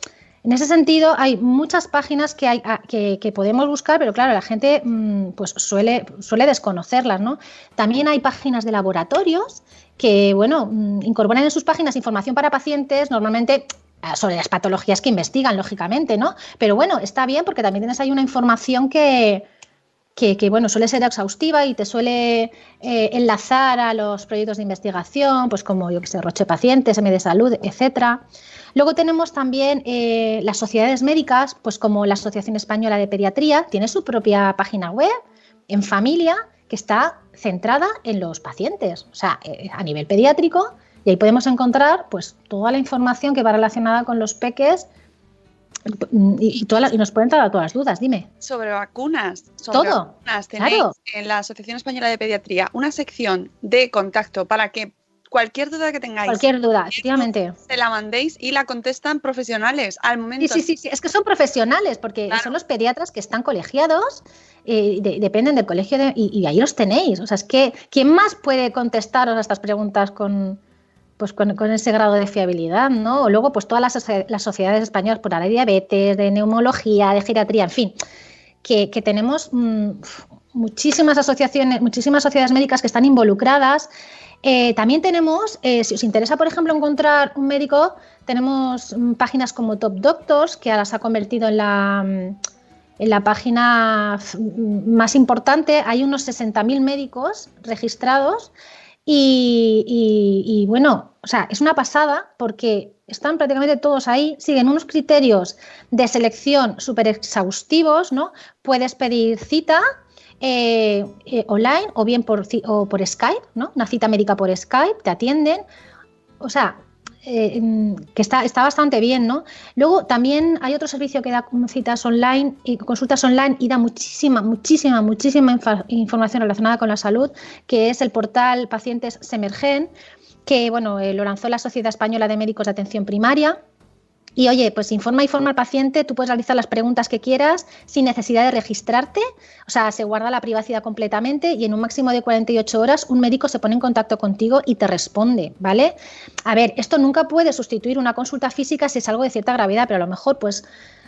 en ese sentido, hay muchas páginas que, hay, que, podemos buscar, pero claro, la gente mm, pues suele, suele desconocerlas, ¿no? También hay páginas de laboratorios que, bueno, mm, incorporan en sus páginas información para pacientes, normalmente ah, sobre las patologías que investigan, lógicamente, ¿no? Pero bueno, está bien porque también tienes ahí una información que, que, bueno, suele ser exhaustiva y te suele eh, enlazar a los proyectos de investigación, pues como yo que sé, Roche Pacientes, M de Salud, etcétera. Luego tenemos también eh, las sociedades médicas, pues como la Asociación Española de Pediatría, tiene su propia página web en familia que está centrada en los pacientes, o sea, eh, a nivel pediátrico, y ahí podemos encontrar pues toda la información que va relacionada con los peques y, y, nos pueden dar todas las dudas, dime. Sobre vacunas. Sobre Todo. Vacunas. Tenéis en la Asociación Española de Pediatría una sección de contacto para que cualquier duda que tengáis. Cualquier duda, efectivamente. Se la mandéis y la contestan profesionales al momento. Sí, sí, sí, es que son profesionales porque son los pediatras que están colegiados, eh, dependen del colegio y, ahí los tenéis. O sea, es que ¿quién más puede contestaros a estas preguntas con, pues con, ese grado de fiabilidad, ¿no? O luego, pues todas las, sociedades españolas por la diabetes, de neumología, de geriatría, en fin, que, tenemos mm, muchísimas asociaciones, muchísimas sociedades médicas que están involucradas eh, también tenemos, eh, si os interesa, por ejemplo, encontrar un médico, tenemos mm, páginas como Top Doctors, que ahora se ha convertido en la, mm, en la página más importante. Hay unos 60.000 médicos registrados y, bueno, o sea, es una pasada porque están prácticamente todos ahí, siguen unos criterios de selección súper exhaustivos, ¿no? Puedes pedir cita, eh, eh, online o bien por, o por Skype, ¿no? Una cita médica por Skype, te atienden. O sea, eh, mm, que está, está bastante bien, ¿no? Luego también hay otro servicio que da citas online y consultas online y da muchísima, muchísima, muchísima información relacionada con la salud, que es el portal Pacientes Semergen, que bueno, lo lanzó la Sociedad Española de Médicos de Atención Primaria y oye, pues informa y forma al paciente, tú puedes realizar las preguntas que quieras sin necesidad de registrarte, o sea, se guarda la privacidad completamente y en un máximo de 48 horas un médico se pone en contacto contigo y te responde, ¿vale? A ver, esto nunca puede sustituir una consulta física si es algo de cierta gravedad, pero a lo mejor pues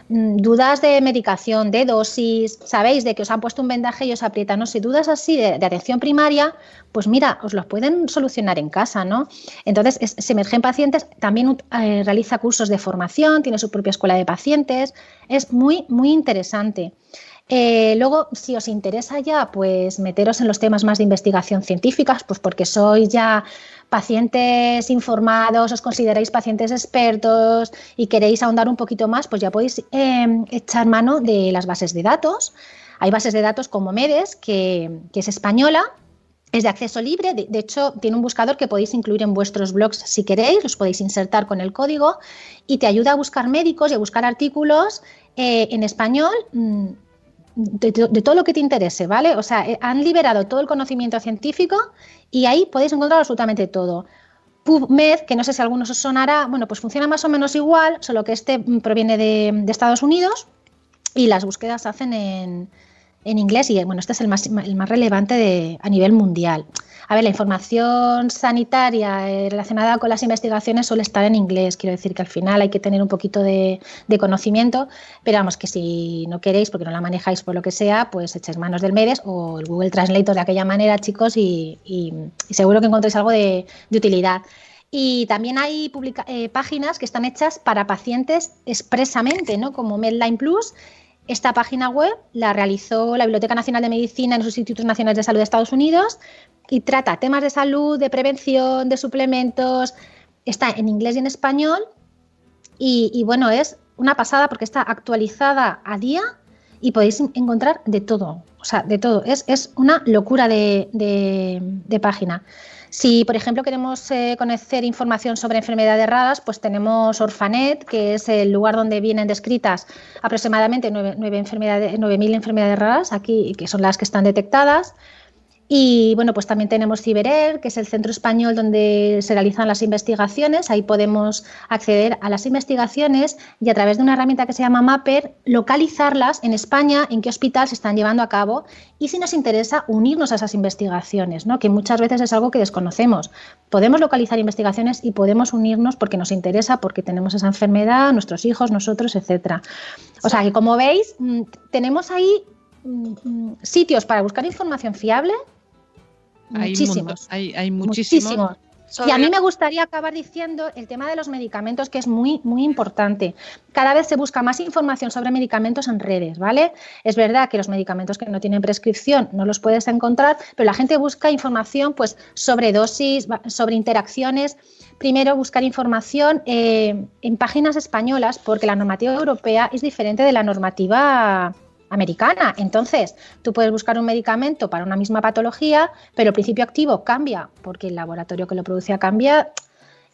dudas de medicación, de dosis, sabéis de que os han puesto un vendaje y os aprietan, no sé, dudas así de, atención primaria, pues mira, os los pueden solucionar en casa, ¿no? Entonces, se emergen pacientes, también eh, realiza cursos de formación, tiene su propia escuela de pacientes, es muy, muy interesante. Eh, luego, si os interesa ya, pues meteros en los temas más de investigación científica, pues porque sois ya pacientes informados, os consideráis pacientes expertos y queréis ahondar un poquito más, pues ya podéis em, echar mano de las bases de datos. Hay bases de datos como MEDES, que, es española, es de acceso libre, de, hecho tiene un buscador que podéis incluir en vuestros blogs si queréis, los podéis insertar con el código y te ayuda a buscar médicos y a buscar artículos eh, en español mm, de, todo lo que te interese, ¿vale? O sea, eh, han liberado todo el conocimiento científico y ahí podéis encontrar absolutamente todo. PubMed, que no sé si a algunos os sonará, bueno, pues funciona más o menos igual, solo que este mm, proviene de, Estados Unidos y las búsquedas se hacen en, en, inglés y bueno, este es el más, el más relevante de, a nivel mundial. A ver, la información sanitaria eh, relacionada con las investigaciones suele estar en inglés. Quiero decir que al final hay que tener un poquito de, conocimiento, pero vamos, que si no queréis, porque no la manejáis por lo que sea, pues echéis manos del MEDES o el Google Translator de aquella manera, chicos, y, seguro que encontréis algo de, utilidad. Y también hay eh, páginas que están hechas para pacientes expresamente, ¿no? Como Medline Plus. Esta página web la realizó la Biblioteca Nacional de Medicina en los Institutos Nacionales de Salud de Estados Unidos y trata temas de salud, de prevención, de suplementos. Está en inglés y en español. Y, bueno, es una pasada porque está actualizada a día y podéis encontrar de todo, o sea, de todo. Es, es una locura de, de, de página. Si, por ejemplo, queremos eh, conocer información sobre enfermedades raras, pues tenemos Orfanet, que es el lugar donde vienen descritas aproximadamente 9.000 enfermedades, enfermedades raras, aquí, que son las que están detectadas. Y bueno, pues también tenemos CiberER, que es el centro español donde se realizan las investigaciones. Ahí podemos acceder a las investigaciones y a través de una herramienta que se llama Mapper, localizarlas en España, en qué hospital se están llevando a cabo y si nos interesa unirnos a esas investigaciones, ¿no? que muchas veces es algo que desconocemos. Podemos localizar investigaciones y podemos unirnos porque nos interesa, porque tenemos esa enfermedad, nuestros hijos, nosotros, etcétera. O sea que como veis, mm, tenemos ahí sitios para buscar información fiable muchísimos. Hay, hay, muchísimos. Y a mí me gustaría acabar diciendo el tema de los medicamentos, que es muy, muy importante. Cada vez se busca más información sobre medicamentos en redes, ¿vale? Es verdad que los medicamentos que no tienen prescripción no los puedes encontrar, pero la gente busca información pues, sobre dosis, sobre interacciones. Primero, buscar información eh, en páginas españolas, porque la normativa europea es diferente de la normativa americana. Entonces, tú puedes buscar un medicamento para una misma patología, pero el principio activo cambia porque el laboratorio que lo producía cambia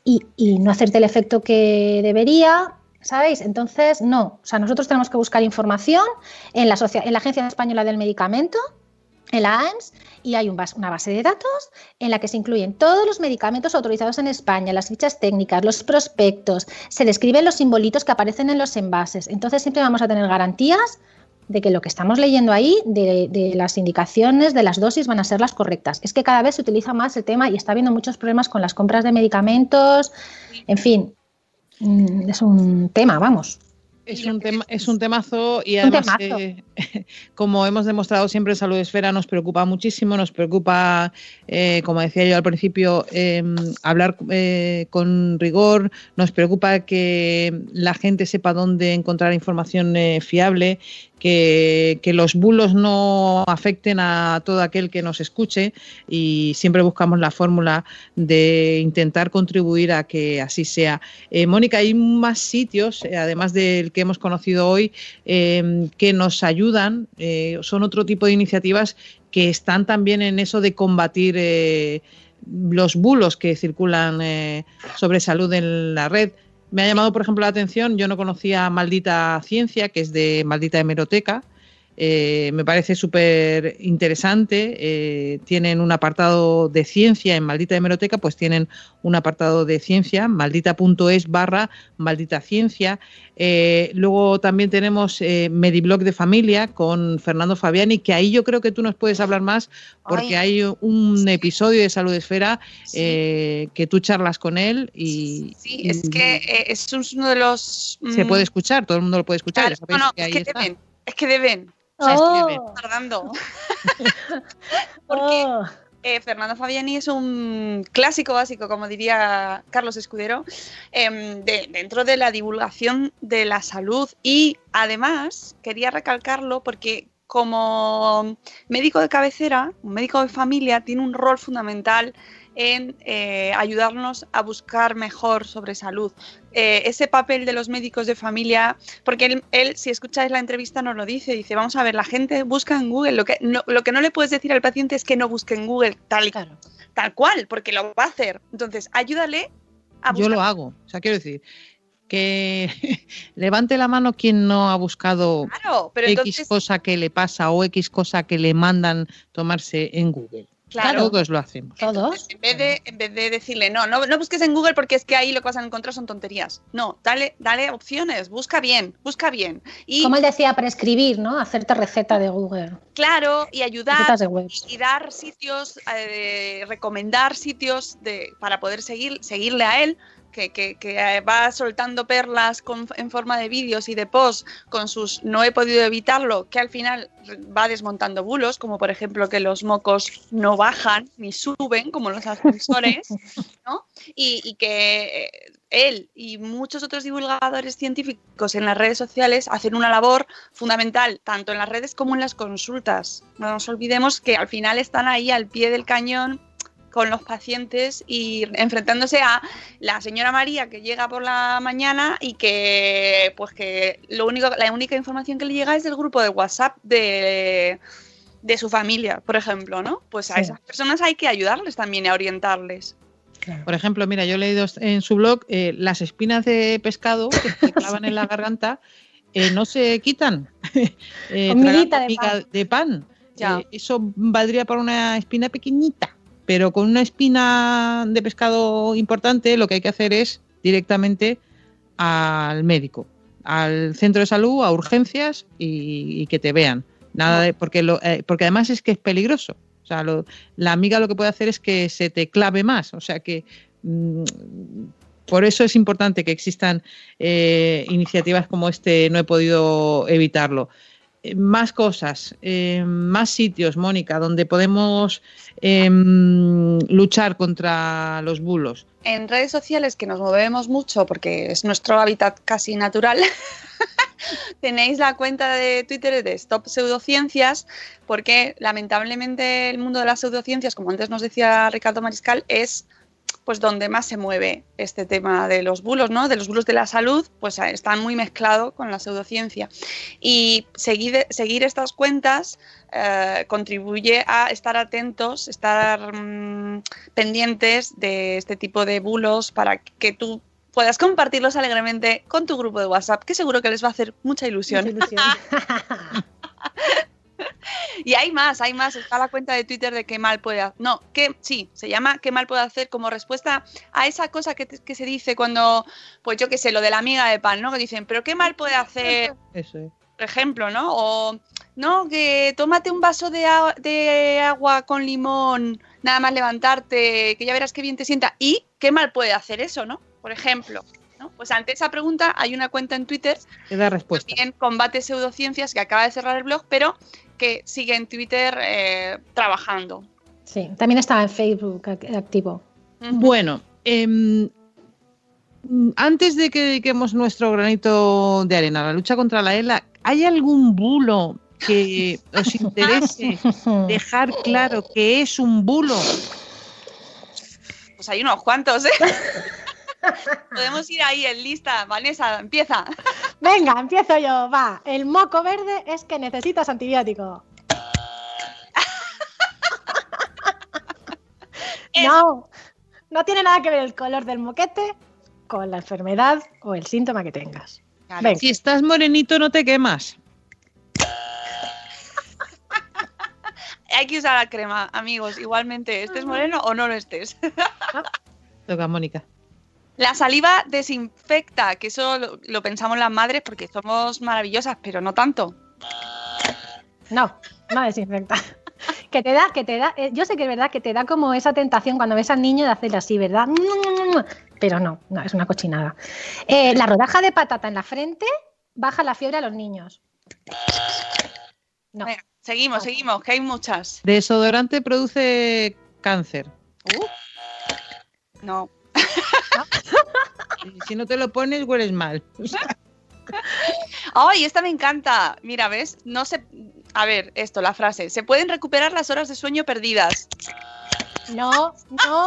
y, no hacerte el efecto que debería. ¿Sabéis? Entonces, no. O sea, nosotros tenemos que buscar información en la, en la Agencia Española del Medicamento, en la AEMS y hay una base de datos en la que se incluyen todos los medicamentos autorizados en España, las fichas técnicas, los prospectos, se describen los simbolitos que aparecen en los envases. Entonces siempre vamos a tener garantías de que lo que estamos leyendo ahí, de, las indicaciones, de las dosis, van a ser las correctas. Es que cada vez se utiliza más el tema y está habiendo muchos problemas con las compras de medicamentos, en fin, mm, es un tema, vamos. Es un, tema, es un temazo y además, eh, como hemos demostrado siempre, Salud Esfera nos preocupa muchísimo, nos preocupa, eh, como decía yo al principio, em, hablar eh, con rigor, nos preocupa que la gente sepa dónde encontrar información fiable que, los bulos no afecten a todo aquel que nos escuche y siempre buscamos la fórmula de intentar contribuir a que así sea. Eh, Mónica, hay más sitios, eh, además del que hemos conocido hoy, eh, que nos ayudan, son otro tipo de iniciativas que están también en eso de combatir los bulos que circulan sobre salud en la red. Me ha llamado, por ejemplo, la atención, yo no conocía Maldita Ciencia, que es de Maldita Hemeroteca. Eh, me parece súper interesante. Eh, tienen un apartado de ciencia en Maldita Hemeroteca, pues tienen un apartado de ciencia, maldita.es barra maldita ciencia. Eh, luego también tenemos Mediblog de familia con Fernando Fabiani, que ahí yo creo que tú nos puedes hablar más porque hay un episodio de Salud Esfera que tú charlas con él y... Sí, es que es uno de los... Se puede mm, escuchar, todo el mundo lo puede escuchar. no, no, es, que deben, es que deben. O sea. Oh. Tardando. porque... Oh. Eh, Fernando Fabiani es un clásico básico, como diría Carlos Escudero, em, dentro de la divulgación de la salud y además quería recalcarlo porque como médico de cabecera, un médico de familia, tiene un rol fundamental en eh, ayudarnos a buscar mejor sobre salud. Eh, ese papel de los médicos de familia, porque él, si escucháis la entrevista, nos lo dice, dice, vamos a ver, la gente busca en Google, lo que no, lo que no le puedes decir al paciente es que no busque en Google tal, tal cual, porque lo va a hacer. Entonces, ayúdale a buscar. Yo lo hago, o sea, quiero decir, que levante la mano quien no ha buscado X cosa que le pasa o X cosa que le mandan tomarse en Google. Claro. Todos lo hacemos. Todos. En vez, de, en vez de decirle, no, no, no busques en Google porque es que ahí lo que vas a encontrar son tonterías. No, dale, dale opciones, busca bien, busca bien. Y, Como él decía, prescribir, ¿no? Hacerte receta de Google. Claro, y ayudar y dar sitios, eh, recomendar sitios de, para poder seguir, seguirle a él que, que, que, va soltando perlas con, en forma de vídeos y de posts con sus no he podido evitarlo, que al final va desmontando bulos, como por ejemplo que los mocos no bajan ni suben como los ascensores, ¿no? y, y que eh, él y muchos otros divulgadores científicos en las redes sociales hacen una labor fundamental, tanto en las redes como en las consultas. No nos olvidemos que al final están ahí al pie del cañón con los pacientes y enfrentándose a la señora María que llega por la mañana y que pues que lo único la única información que le llega es del grupo de WhatsApp de, de su familia, por ejemplo, ¿no? Pues a Sí. esas personas hay que ayudarles también a orientarles. Por ejemplo, mira, yo he leído en su blog eh, las espinas de pescado que se clavan en la garganta eh, no se quitan. Eh, de pan. de pan. Ya. Eh, eso valdría para una espina pequeñita, pero con una espina de pescado importante lo que hay que hacer es directamente al médico, al centro de salud, a urgencias y, que te vean. Nada de, porque, lo, eh, porque además es que es peligroso. O sea, la amiga lo que puede hacer es que se te clave más. O sea que mm, por eso es importante que existan eh, iniciativas como este. No he podido evitarlo. Más cosas, eh, más sitios, Mónica, donde podemos em, luchar contra los bulos. En redes sociales que nos movemos mucho porque es nuestro hábitat casi natural, tenéis la cuenta de Twitter de Stop Pseudociencias porque lamentablemente el mundo de las pseudociencias, como antes nos decía Ricardo Mariscal, es pues donde más se mueve este tema de los bulos, ¿no? De los bulos de la salud, pues eh, está muy mezclado con la pseudociencia. Y seguir, seguir estas cuentas eh, contribuye a estar atentos, estar mm, pendientes de este tipo de bulos para que tú puedas compartirlos alegremente con tu grupo de WhatsApp, que seguro que les va a hacer mucha ilusión. Mucha ilusión. Y hay más, hay más. Está la cuenta de Twitter de qué mal puede hacer. No, que sí, se llama qué mal puede hacer como respuesta a esa cosa que, que se dice cuando, pues yo qué sé, lo de la amiga de pan, ¿no? Que dicen, pero qué mal puede hacer, Eso es. por ejemplo, ¿no? O, no, que tómate un vaso de agua con limón, nada más levantarte, que ya verás qué bien te sienta. Y qué mal puede hacer eso, ¿no? Por ejemplo. ¿no? Pues ante esa pregunta hay una cuenta en Twitter Que da respuesta. también combate pseudociencias que acaba de cerrar el blog, pero que sigue en Twitter eh, trabajando. Sí, también estaba en Facebook ac- activo. Bueno, em, antes de que dediquemos nuestro granito de arena a la lucha contra la ELA, ¿hay algún bulo que os interese dejar claro que es un bulo? Pues hay unos cuantos, ¿eh? Podemos ir ahí en lista. Vanessa, empieza. Venga, empiezo yo. Va, el moco verde es que necesitas antibiótico. No, no tiene nada que ver el color del moquete con la enfermedad o el síntoma que tengas. Venga. Si estás morenito no te quemas. Hay que usar la crema, amigos. Igualmente, estés moreno o no lo estés. Toca, Mónica. La saliva desinfecta, que eso lo, lo pensamos las madres porque somos maravillosas, pero no tanto. No, no desinfecta. Que te da, que te da, eh, yo sé que es verdad que te da como esa tentación cuando ves al niño de hacerle así, ¿verdad? Pero no, no, es una cochinada. Eh, la rodaja de patata en la frente baja la fiebre a los niños. No. Venga, seguimos, seguimos, que hay muchas. Desodorante produce cáncer. No. Y si no te lo pones, hueles mal. ¡Ay, esta me encanta! Mira, ¿ves? No se. A ver, esto, la frase. Se pueden recuperar las horas de sueño perdidas. No, no,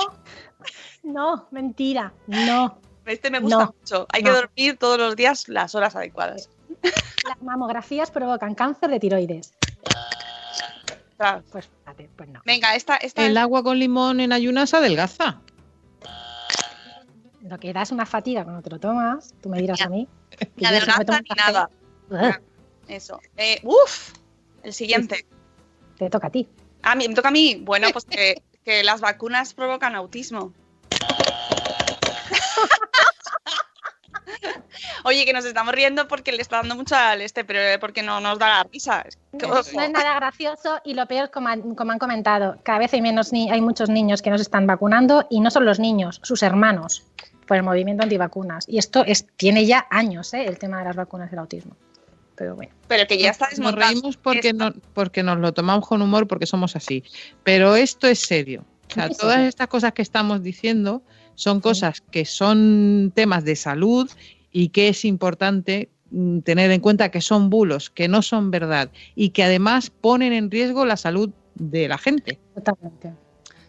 no, mentira, no. Este me gusta No, mucho. Hay que no. dormir todos los días las horas adecuadas. Las mamografías provocan cáncer de tiroides. Claro. Pues fíjate, pues no. Venga, esta, esta El agua con limón en ayunas adelgaza. Lo que da es una fatiga cuando te lo tomas, tú me dirás a mí. adelgaza tomo ni nada. Ugh, Eso. Eh, uf, el siguiente. Te toca a ti. Ah, me toca a mí. Bueno, pues que, que las vacunas provocan autismo. Oye, que nos estamos riendo porque le está dando mucho al este, pero porque no nos da la risa. No, no es nada gracioso y lo peor, como han, como han comentado, cada vez hay, menos ni hay muchos niños que no se están vacunando y no son los niños, sus hermanos, por el movimiento antivacunas. Y esto es, tiene ya años, ¿eh? el tema de las vacunas del autismo. Pero bueno. Pero que ya está Nos reímos porque, no, porque nos lo tomamos con humor, porque somos así. Pero esto es serio. O sea, todas estas cosas que estamos diciendo son cosas que son temas de salud y que es importante mm, tener en cuenta que son bulos, que no son verdad y que además ponen en riesgo la salud de la gente. Totalmente.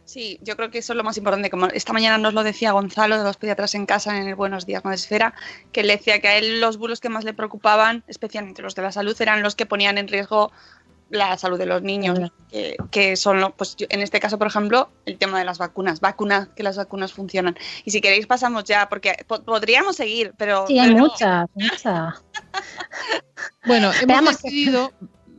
Sí, yo creo que eso es lo más importante. Como esta mañana nos lo decía Gonzalo de los pediatras en casa en el Buenos Días Madresfera, que le decía que a él los bulos que más le preocupaban, especialmente los de la salud, eran los que ponían en riesgo la salud de los niños, que, que son, lo- pues yo- en este caso, por ejemplo, el tema de las vacunas, vacunas, que las vacunas funcionan. Y si queréis pasamos ya, porque po- podríamos seguir, pero... Sí, hay pero no. muchas, muchas. Bueno, hemos Veamos. decidido,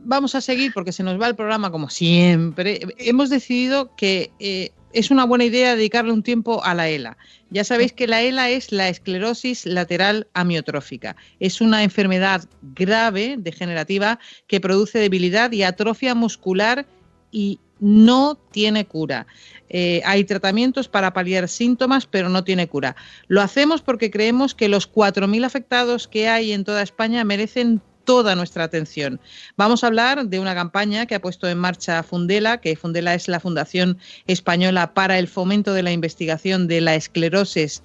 vamos a seguir porque se nos va el programa como siempre. Hemos decidido que eh, es una buena idea dedicarle un tiempo a la ELA. Ya sabéis que la ELA es la esclerosis lateral amiotrófica. Es una enfermedad grave, degenerativa, que produce debilidad y atrofia muscular y no tiene cura. Eh, hay tratamientos para paliar síntomas, pero no tiene cura. Lo hacemos porque creemos que los 4.000 afectados que hay en toda España merecen toda nuestra atención. Vamos a hablar de una campaña que ha puesto en marcha Fundela, que Fundela es la Fundación Española para el Fomento de la Investigación de la Esclerosis,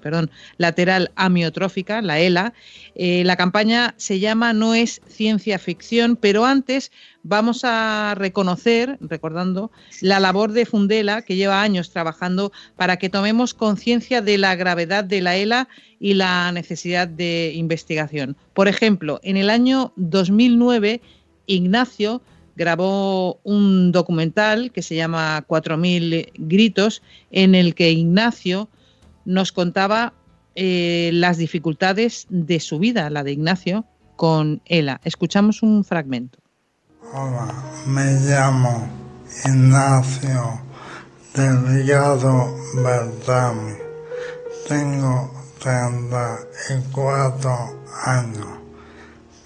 perdón, lateral amiotrófica, la ELA. Eh, la campaña se llama No es ciencia ficción, pero antes vamos a reconocer, recordando, la labor de Fundela, que lleva años trabajando para que tomemos conciencia de la gravedad de la ELA y la necesidad de investigación. Por ejemplo, en el año 2009, Ignacio grabó un documental que se llama 4.000 gritos, en el que Ignacio nos contaba eh, las dificultades de su vida, la de Ignacio, con ELA. Escuchamos un fragmento. Hola, me llamo Ignacio Delgado Bertami. Tengo 34 años.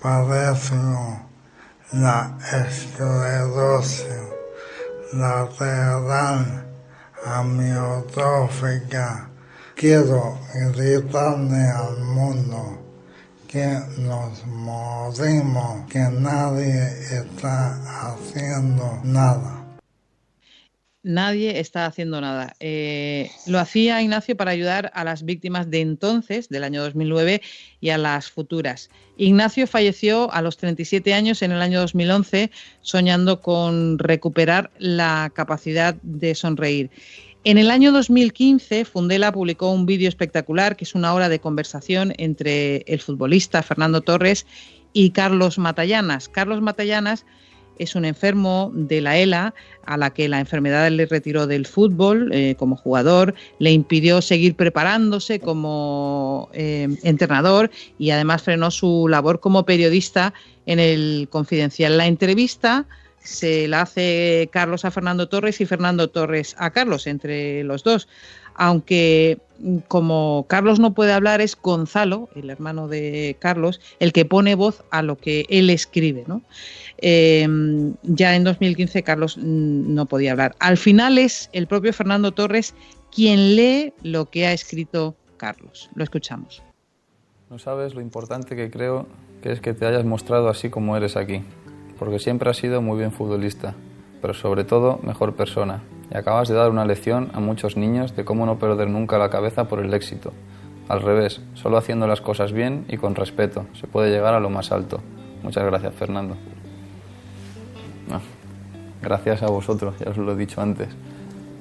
Padezco la esclerosis lateral amiotrófica. Quiero gritarle al mundo que nos morimos, que nadie está haciendo nada. Nadie está haciendo nada. Eh, lo hacía Ignacio para ayudar a las víctimas de entonces, del año 2009, y a las futuras. Ignacio falleció a los 37 años en el año 2011, soñando con recuperar la capacidad de sonreír. En el año 2015, Fundela publicó un vídeo espectacular, que es una hora de conversación entre el futbolista Fernando Torres y Carlos Matallanas. Carlos Matallanas es un enfermo de la ELA a la que la enfermedad le retiró del fútbol eh, como jugador, le impidió seguir preparándose como eh, entrenador y además frenó su labor como periodista en el Confidencial. La entrevista se la hace Carlos a Fernando Torres y Fernando Torres a Carlos, entre los dos. Aunque como Carlos no puede hablar, es Gonzalo, el hermano de Carlos, el que pone voz a lo que él escribe. ¿no? Eh, ya en 2015 Carlos mm, no podía hablar. Al final es el propio Fernando Torres quien lee lo que ha escrito Carlos. Lo escuchamos. No sabes lo importante que creo que es que te hayas mostrado así como eres aquí, porque siempre has sido muy bien futbolista, pero sobre todo mejor persona, y acabas de dar una lección a muchos niños de cómo no perder nunca la cabeza por el éxito. Al revés, solo haciendo las cosas bien y con respeto se puede llegar a lo más alto. Muchas gracias, Fernando. No, gracias a vosotros, ya os lo he dicho antes.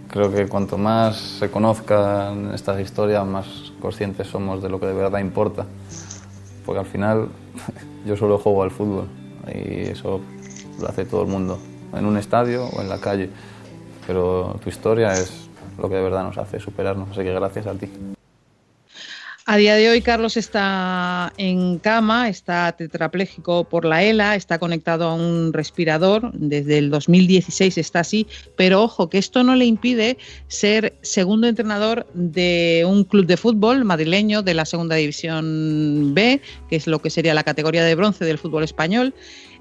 Creo que cuanto más se conozcan estas historias, más conscientes somos de lo que de verdad importa. Porque al final yo solo juego al fútbol y eso lo hace todo el mundo, en un estadio o en la calle. Pero tu historia es lo que de verdad nos hace superarnos, así que gracias a ti. A día de hoy Carlos está en cama, está tetrapléjico por la ELA, está conectado a un respirador, desde el 2016 está así, pero ojo que esto no le impide ser segundo entrenador de un club de fútbol madrileño de la Segunda División B, que es lo que sería la categoría de bronce del fútbol español.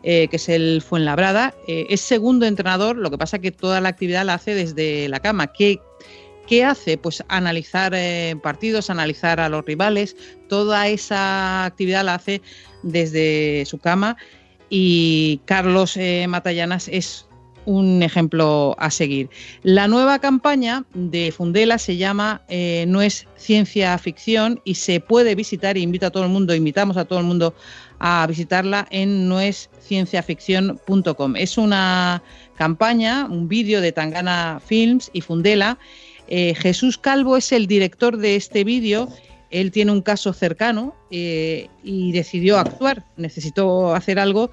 Eh, que es el Fuenlabrada, eh, es segundo entrenador, lo que pasa que toda la actividad la hace desde la cama. ¿Qué, ¿Qué hace? Pues analizar eh, partidos, analizar a los rivales, toda esa actividad la hace desde su cama y Carlos eh, Matallanas es un ejemplo a seguir. La nueva campaña de Fundela se llama eh, No es ciencia ficción y se puede visitar, invito a todo el mundo, invitamos a todo el mundo a visitarla en noescienciaficción.com. Es una campaña, un vídeo de Tangana Films y Fundela. Eh, Jesús Calvo es el director de este vídeo. Él tiene un caso cercano eh, y decidió actuar, necesitó hacer algo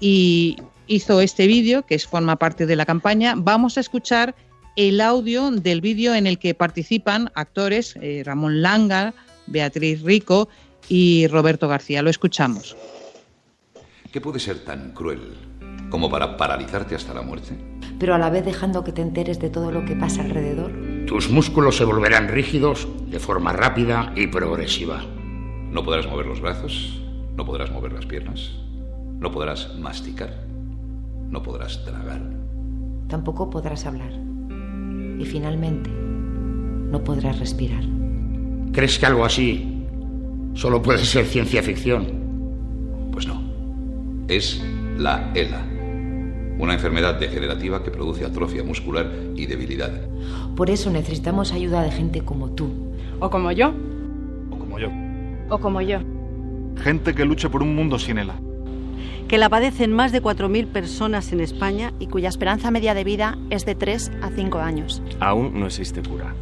y hizo este vídeo, que es, forma parte de la campaña. Vamos a escuchar el audio del vídeo en el que participan actores eh, Ramón Langa, Beatriz Rico y Roberto García. Lo escuchamos. ¿Qué puede ser tan cruel como para paralizarte hasta la muerte? Pero a la vez dejando que te enteres de todo lo que pasa alrededor. Tus músculos se volverán rígidos de forma rápida y progresiva. No podrás mover los brazos, no podrás mover las piernas, no podrás masticar, no podrás tragar. Tampoco podrás hablar. Y finalmente, no podrás respirar. ¿Crees que algo así solo puede ser ciencia ficción? Pues no. Es la ELA, una enfermedad degenerativa que produce atrofia muscular y debilidad. Por eso necesitamos ayuda de gente como tú. O como yo. O como yo. O como yo. Gente que luche por un mundo sin ELA. Que la padecen más de 4.000 personas en España y cuya esperanza media de vida es de 3 a 5 años. Aún no existe cura.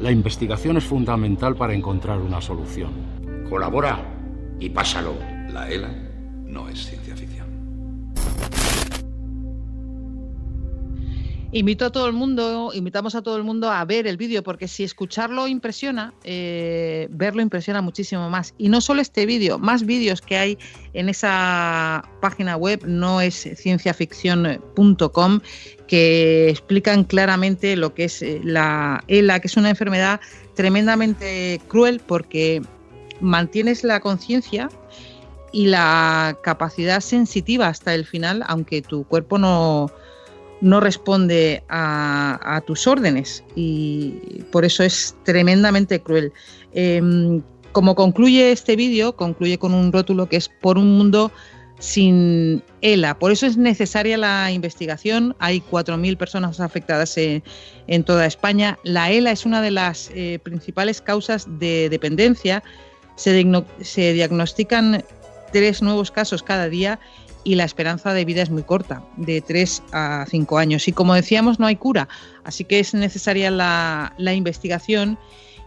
La investigación es fundamental para encontrar una solución. Colabora y pásalo. La ELA no es ciencia ficción. Invito a todo el mundo, invitamos a todo el mundo a ver el vídeo, porque si escucharlo impresiona, eh, verlo impresiona muchísimo más. Y no solo este vídeo, más vídeos que hay en esa página web, no es cienciaficción.com, que explican claramente lo que es eh, la ELA, que es una enfermedad tremendamente cruel porque mantienes la conciencia y la capacidad sensitiva hasta el final, aunque tu cuerpo no, no responde a, tus órdenes y por eso es tremendamente cruel. Eh, como concluye este vídeo, concluye con un rótulo que es por un mundo sin ELA. Por eso es necesaria la investigación. Hay 4.000 personas afectadas en, en, toda España. La ELA es una de las eh, principales causas de dependencia. Se, se diagnostican tres nuevos casos cada día y la esperanza de vida es muy corta, de 3 a 5 años. Y como decíamos, no hay cura, así que es necesaria la, la investigación.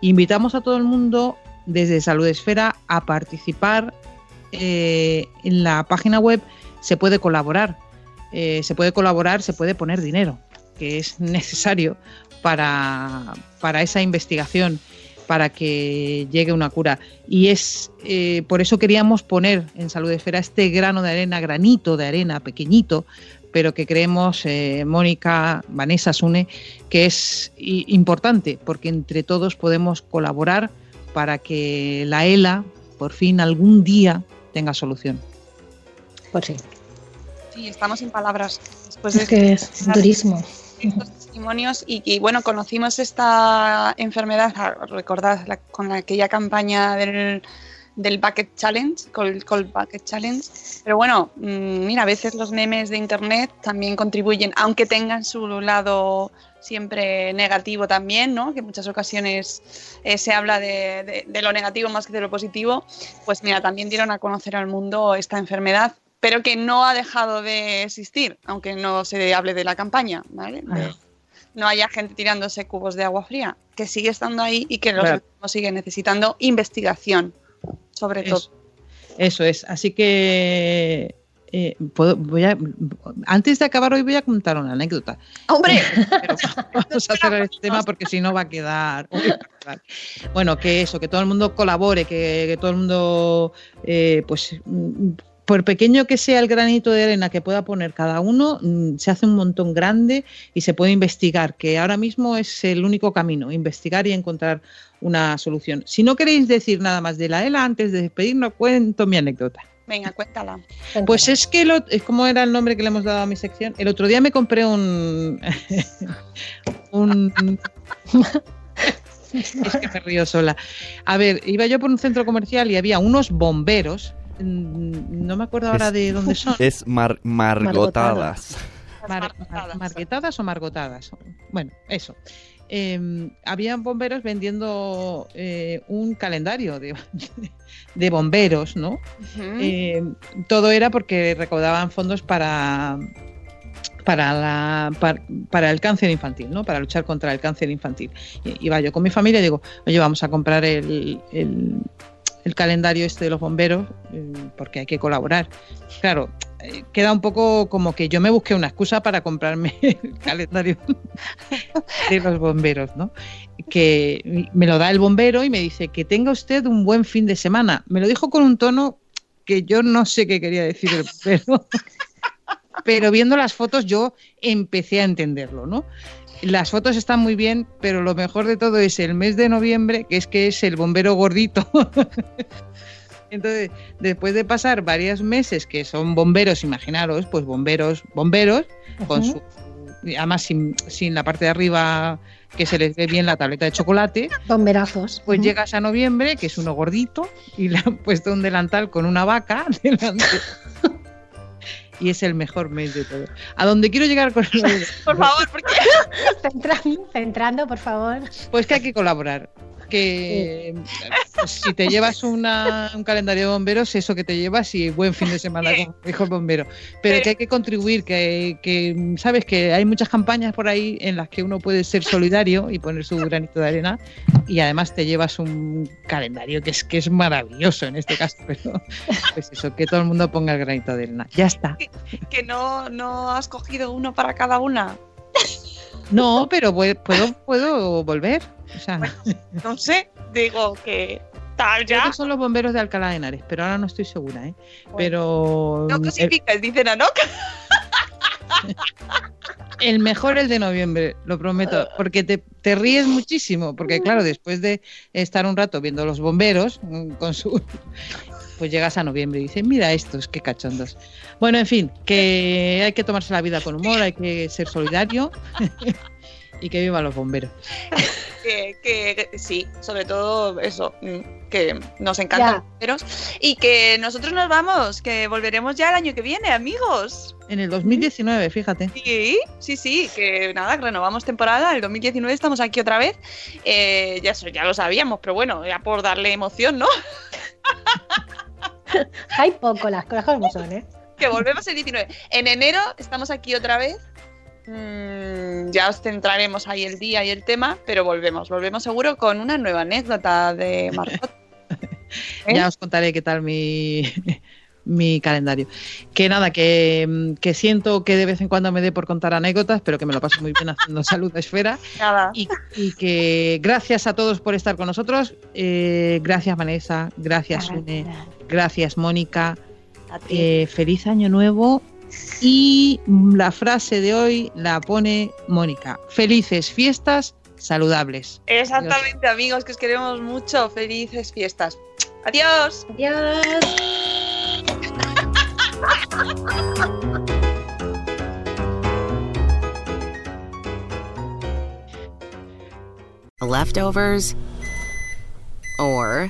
Invitamos a todo el mundo desde Salud Esfera a participar eh, en la página web. Se puede colaborar, eh, se puede colaborar, se puede poner dinero, que es necesario para, para esa investigación para que llegue una cura. Y es eh, por eso queríamos poner en Salud Esfera este grano de arena, granito de arena, pequeñito, pero que creemos, eh, Mónica, Vanessa, Sune, que es importante, porque entre todos podemos colaborar para que la ELA, por fin, algún día tenga solución. Pues sí. Sí, estamos sin palabras. Después es de que es durísimo testimonios y, y, bueno, conocimos esta enfermedad, recordad la, con aquella campaña del, del Bucket Challenge, Cold, Bucket Challenge, pero bueno, mmm, mira, a veces los memes de internet también contribuyen, aunque tengan su lado siempre negativo también, ¿no? que en muchas ocasiones eh, se habla de, de lo negativo más que de lo positivo, pues mira, también dieron a conocer al mundo esta enfermedad pero que no ha dejado de existir, aunque no se hable de la campaña, ¿vale? De, no haya gente tirándose cubos de agua fría, que sigue estando ahí y que los claro. sigue necesitando investigación, sobre eso, todo. Eso es, así que eh, puedo, voy a, antes de acabar hoy voy a contar una anécdota. ¡Hombre! Pero vamos a cerrar este tema porque si no va a quedar. Bueno, que eso, que todo el mundo colabore, que, que todo el mundo eh, pues por pequeño que sea el granito de arena que pueda poner cada uno, se hace un montón grande y se puede investigar, que ahora mismo es el único camino, investigar y encontrar una solución. Si no queréis decir nada más de la ELA, antes de despedirnos, cuento mi anécdota. Venga, cuéntala. Pues es que, lo, ¿cómo era el nombre que le hemos dado a mi sección? El otro día me compré un... un es que me río sola. A ver, iba yo por un centro comercial y había unos bomberos no me acuerdo ahora es, de dónde son. Es mar, margotadas. mar- o margotadas. Bueno, eso. Eh, habían bomberos vendiendo eh, un calendario de, de bomberos, ¿no? Eh, todo era porque recaudaban fondos para para, la, para, para el cáncer infantil, ¿no? Para luchar contra el cáncer infantil. Y- Iba yo con mi familia y digo, oye, vamos a comprar el, el- el calendario este de los bomberos eh, porque hay que colaborar. Claro, eh, queda un poco como que yo me busqué una excusa para comprarme el calendario de los bomberos, ¿no? Que me lo da el bombero y me dice que tenga usted un buen fin de semana. Me lo dijo con un tono que yo no sé qué quería decir el bombero, pero viendo las fotos yo empecé a entenderlo, ¿no? Las fotos están muy bien, pero lo mejor de todo es el mes de noviembre, que es que es el bombero gordito. Entonces, después de pasar varios meses que son bomberos, imaginaros, pues bomberos, bomberos, con su, además sin, sin la parte de arriba que se les ve bien la tableta de chocolate, Bomberazos. pues llegas a noviembre, que es uno gordito, y le han puesto un delantal con una vaca delante. Y es el mejor mes de todo. A donde quiero llegar con Por favor, porque Centrando, centrando, por favor. Pues que hay que colaborar. Que pues, si te llevas una- un calendario de bomberos, eso que te llevas y buen fin de semana, como dijo el bombero. Pero que hay que contribuir, que, que sabes que hay muchas campañas por ahí en las que uno puede ser solidario y poner su granito de arena y además te llevas un calendario que es que es maravilloso en este caso. Pero pues eso, que todo el mundo ponga el granito de arena. Ya está. que no, no has cogido uno para cada una. No, pero puedo, puedo volver. O sea, No sé, digo que tal Creo ya. que son los bomberos de Alcalá de Henares, pero ahora no estoy segura, ¿eh? Pero No el, cosificas, dicen Anok. el mejor el de noviembre, lo prometo, porque te, te ríes muchísimo, porque claro, después de estar un rato viendo los bomberos mm, con su pues llegas a noviembre y dices, mira estos, qué cachondos. Bueno, en fin, que hay que tomarse la vida con humor, hay que ser solidario y que vivan los bomberos. que, que- que sí, sobre todo eso, mm, que nos encantan Ya. los bomberos y que nosotros nos vamos, que volveremos ya el año que viene, amigos. En el 2019, fíjate. Sí, sí, sí, que nada, renovamos temporada, el 2019 estamos aquí otra vez. Eh, ya eso ya lo sabíamos, pero bueno, ya por darle emoción, ¿no? Hay poco, las cosas como son, ¿eh? que volvemos el 19. En enero estamos aquí otra vez. Mm, ya os centraremos ahí el día y el tema, pero volvemos, volvemos seguro con una nueva anécdota de Margot. ¿Eh? Ya os contaré qué tal mi, mi calendario. Que nada, que, mm, que siento que de vez en cuando me dé por contar anécdotas, pero que me lo paso muy bien haciendo salud de esfera. Nada. Y, y que gracias a todos por estar con nosotros. Eh, gracias Vanessa, gracias Sune, gracias Mónica. Eh, feliz año nuevo. Y la frase de hoy la pone Mónica. Felices fiestas saludables. Exactamente, amigos, que os queremos mucho. Felices fiestas. Adiós. Adiós. Leftovers? Or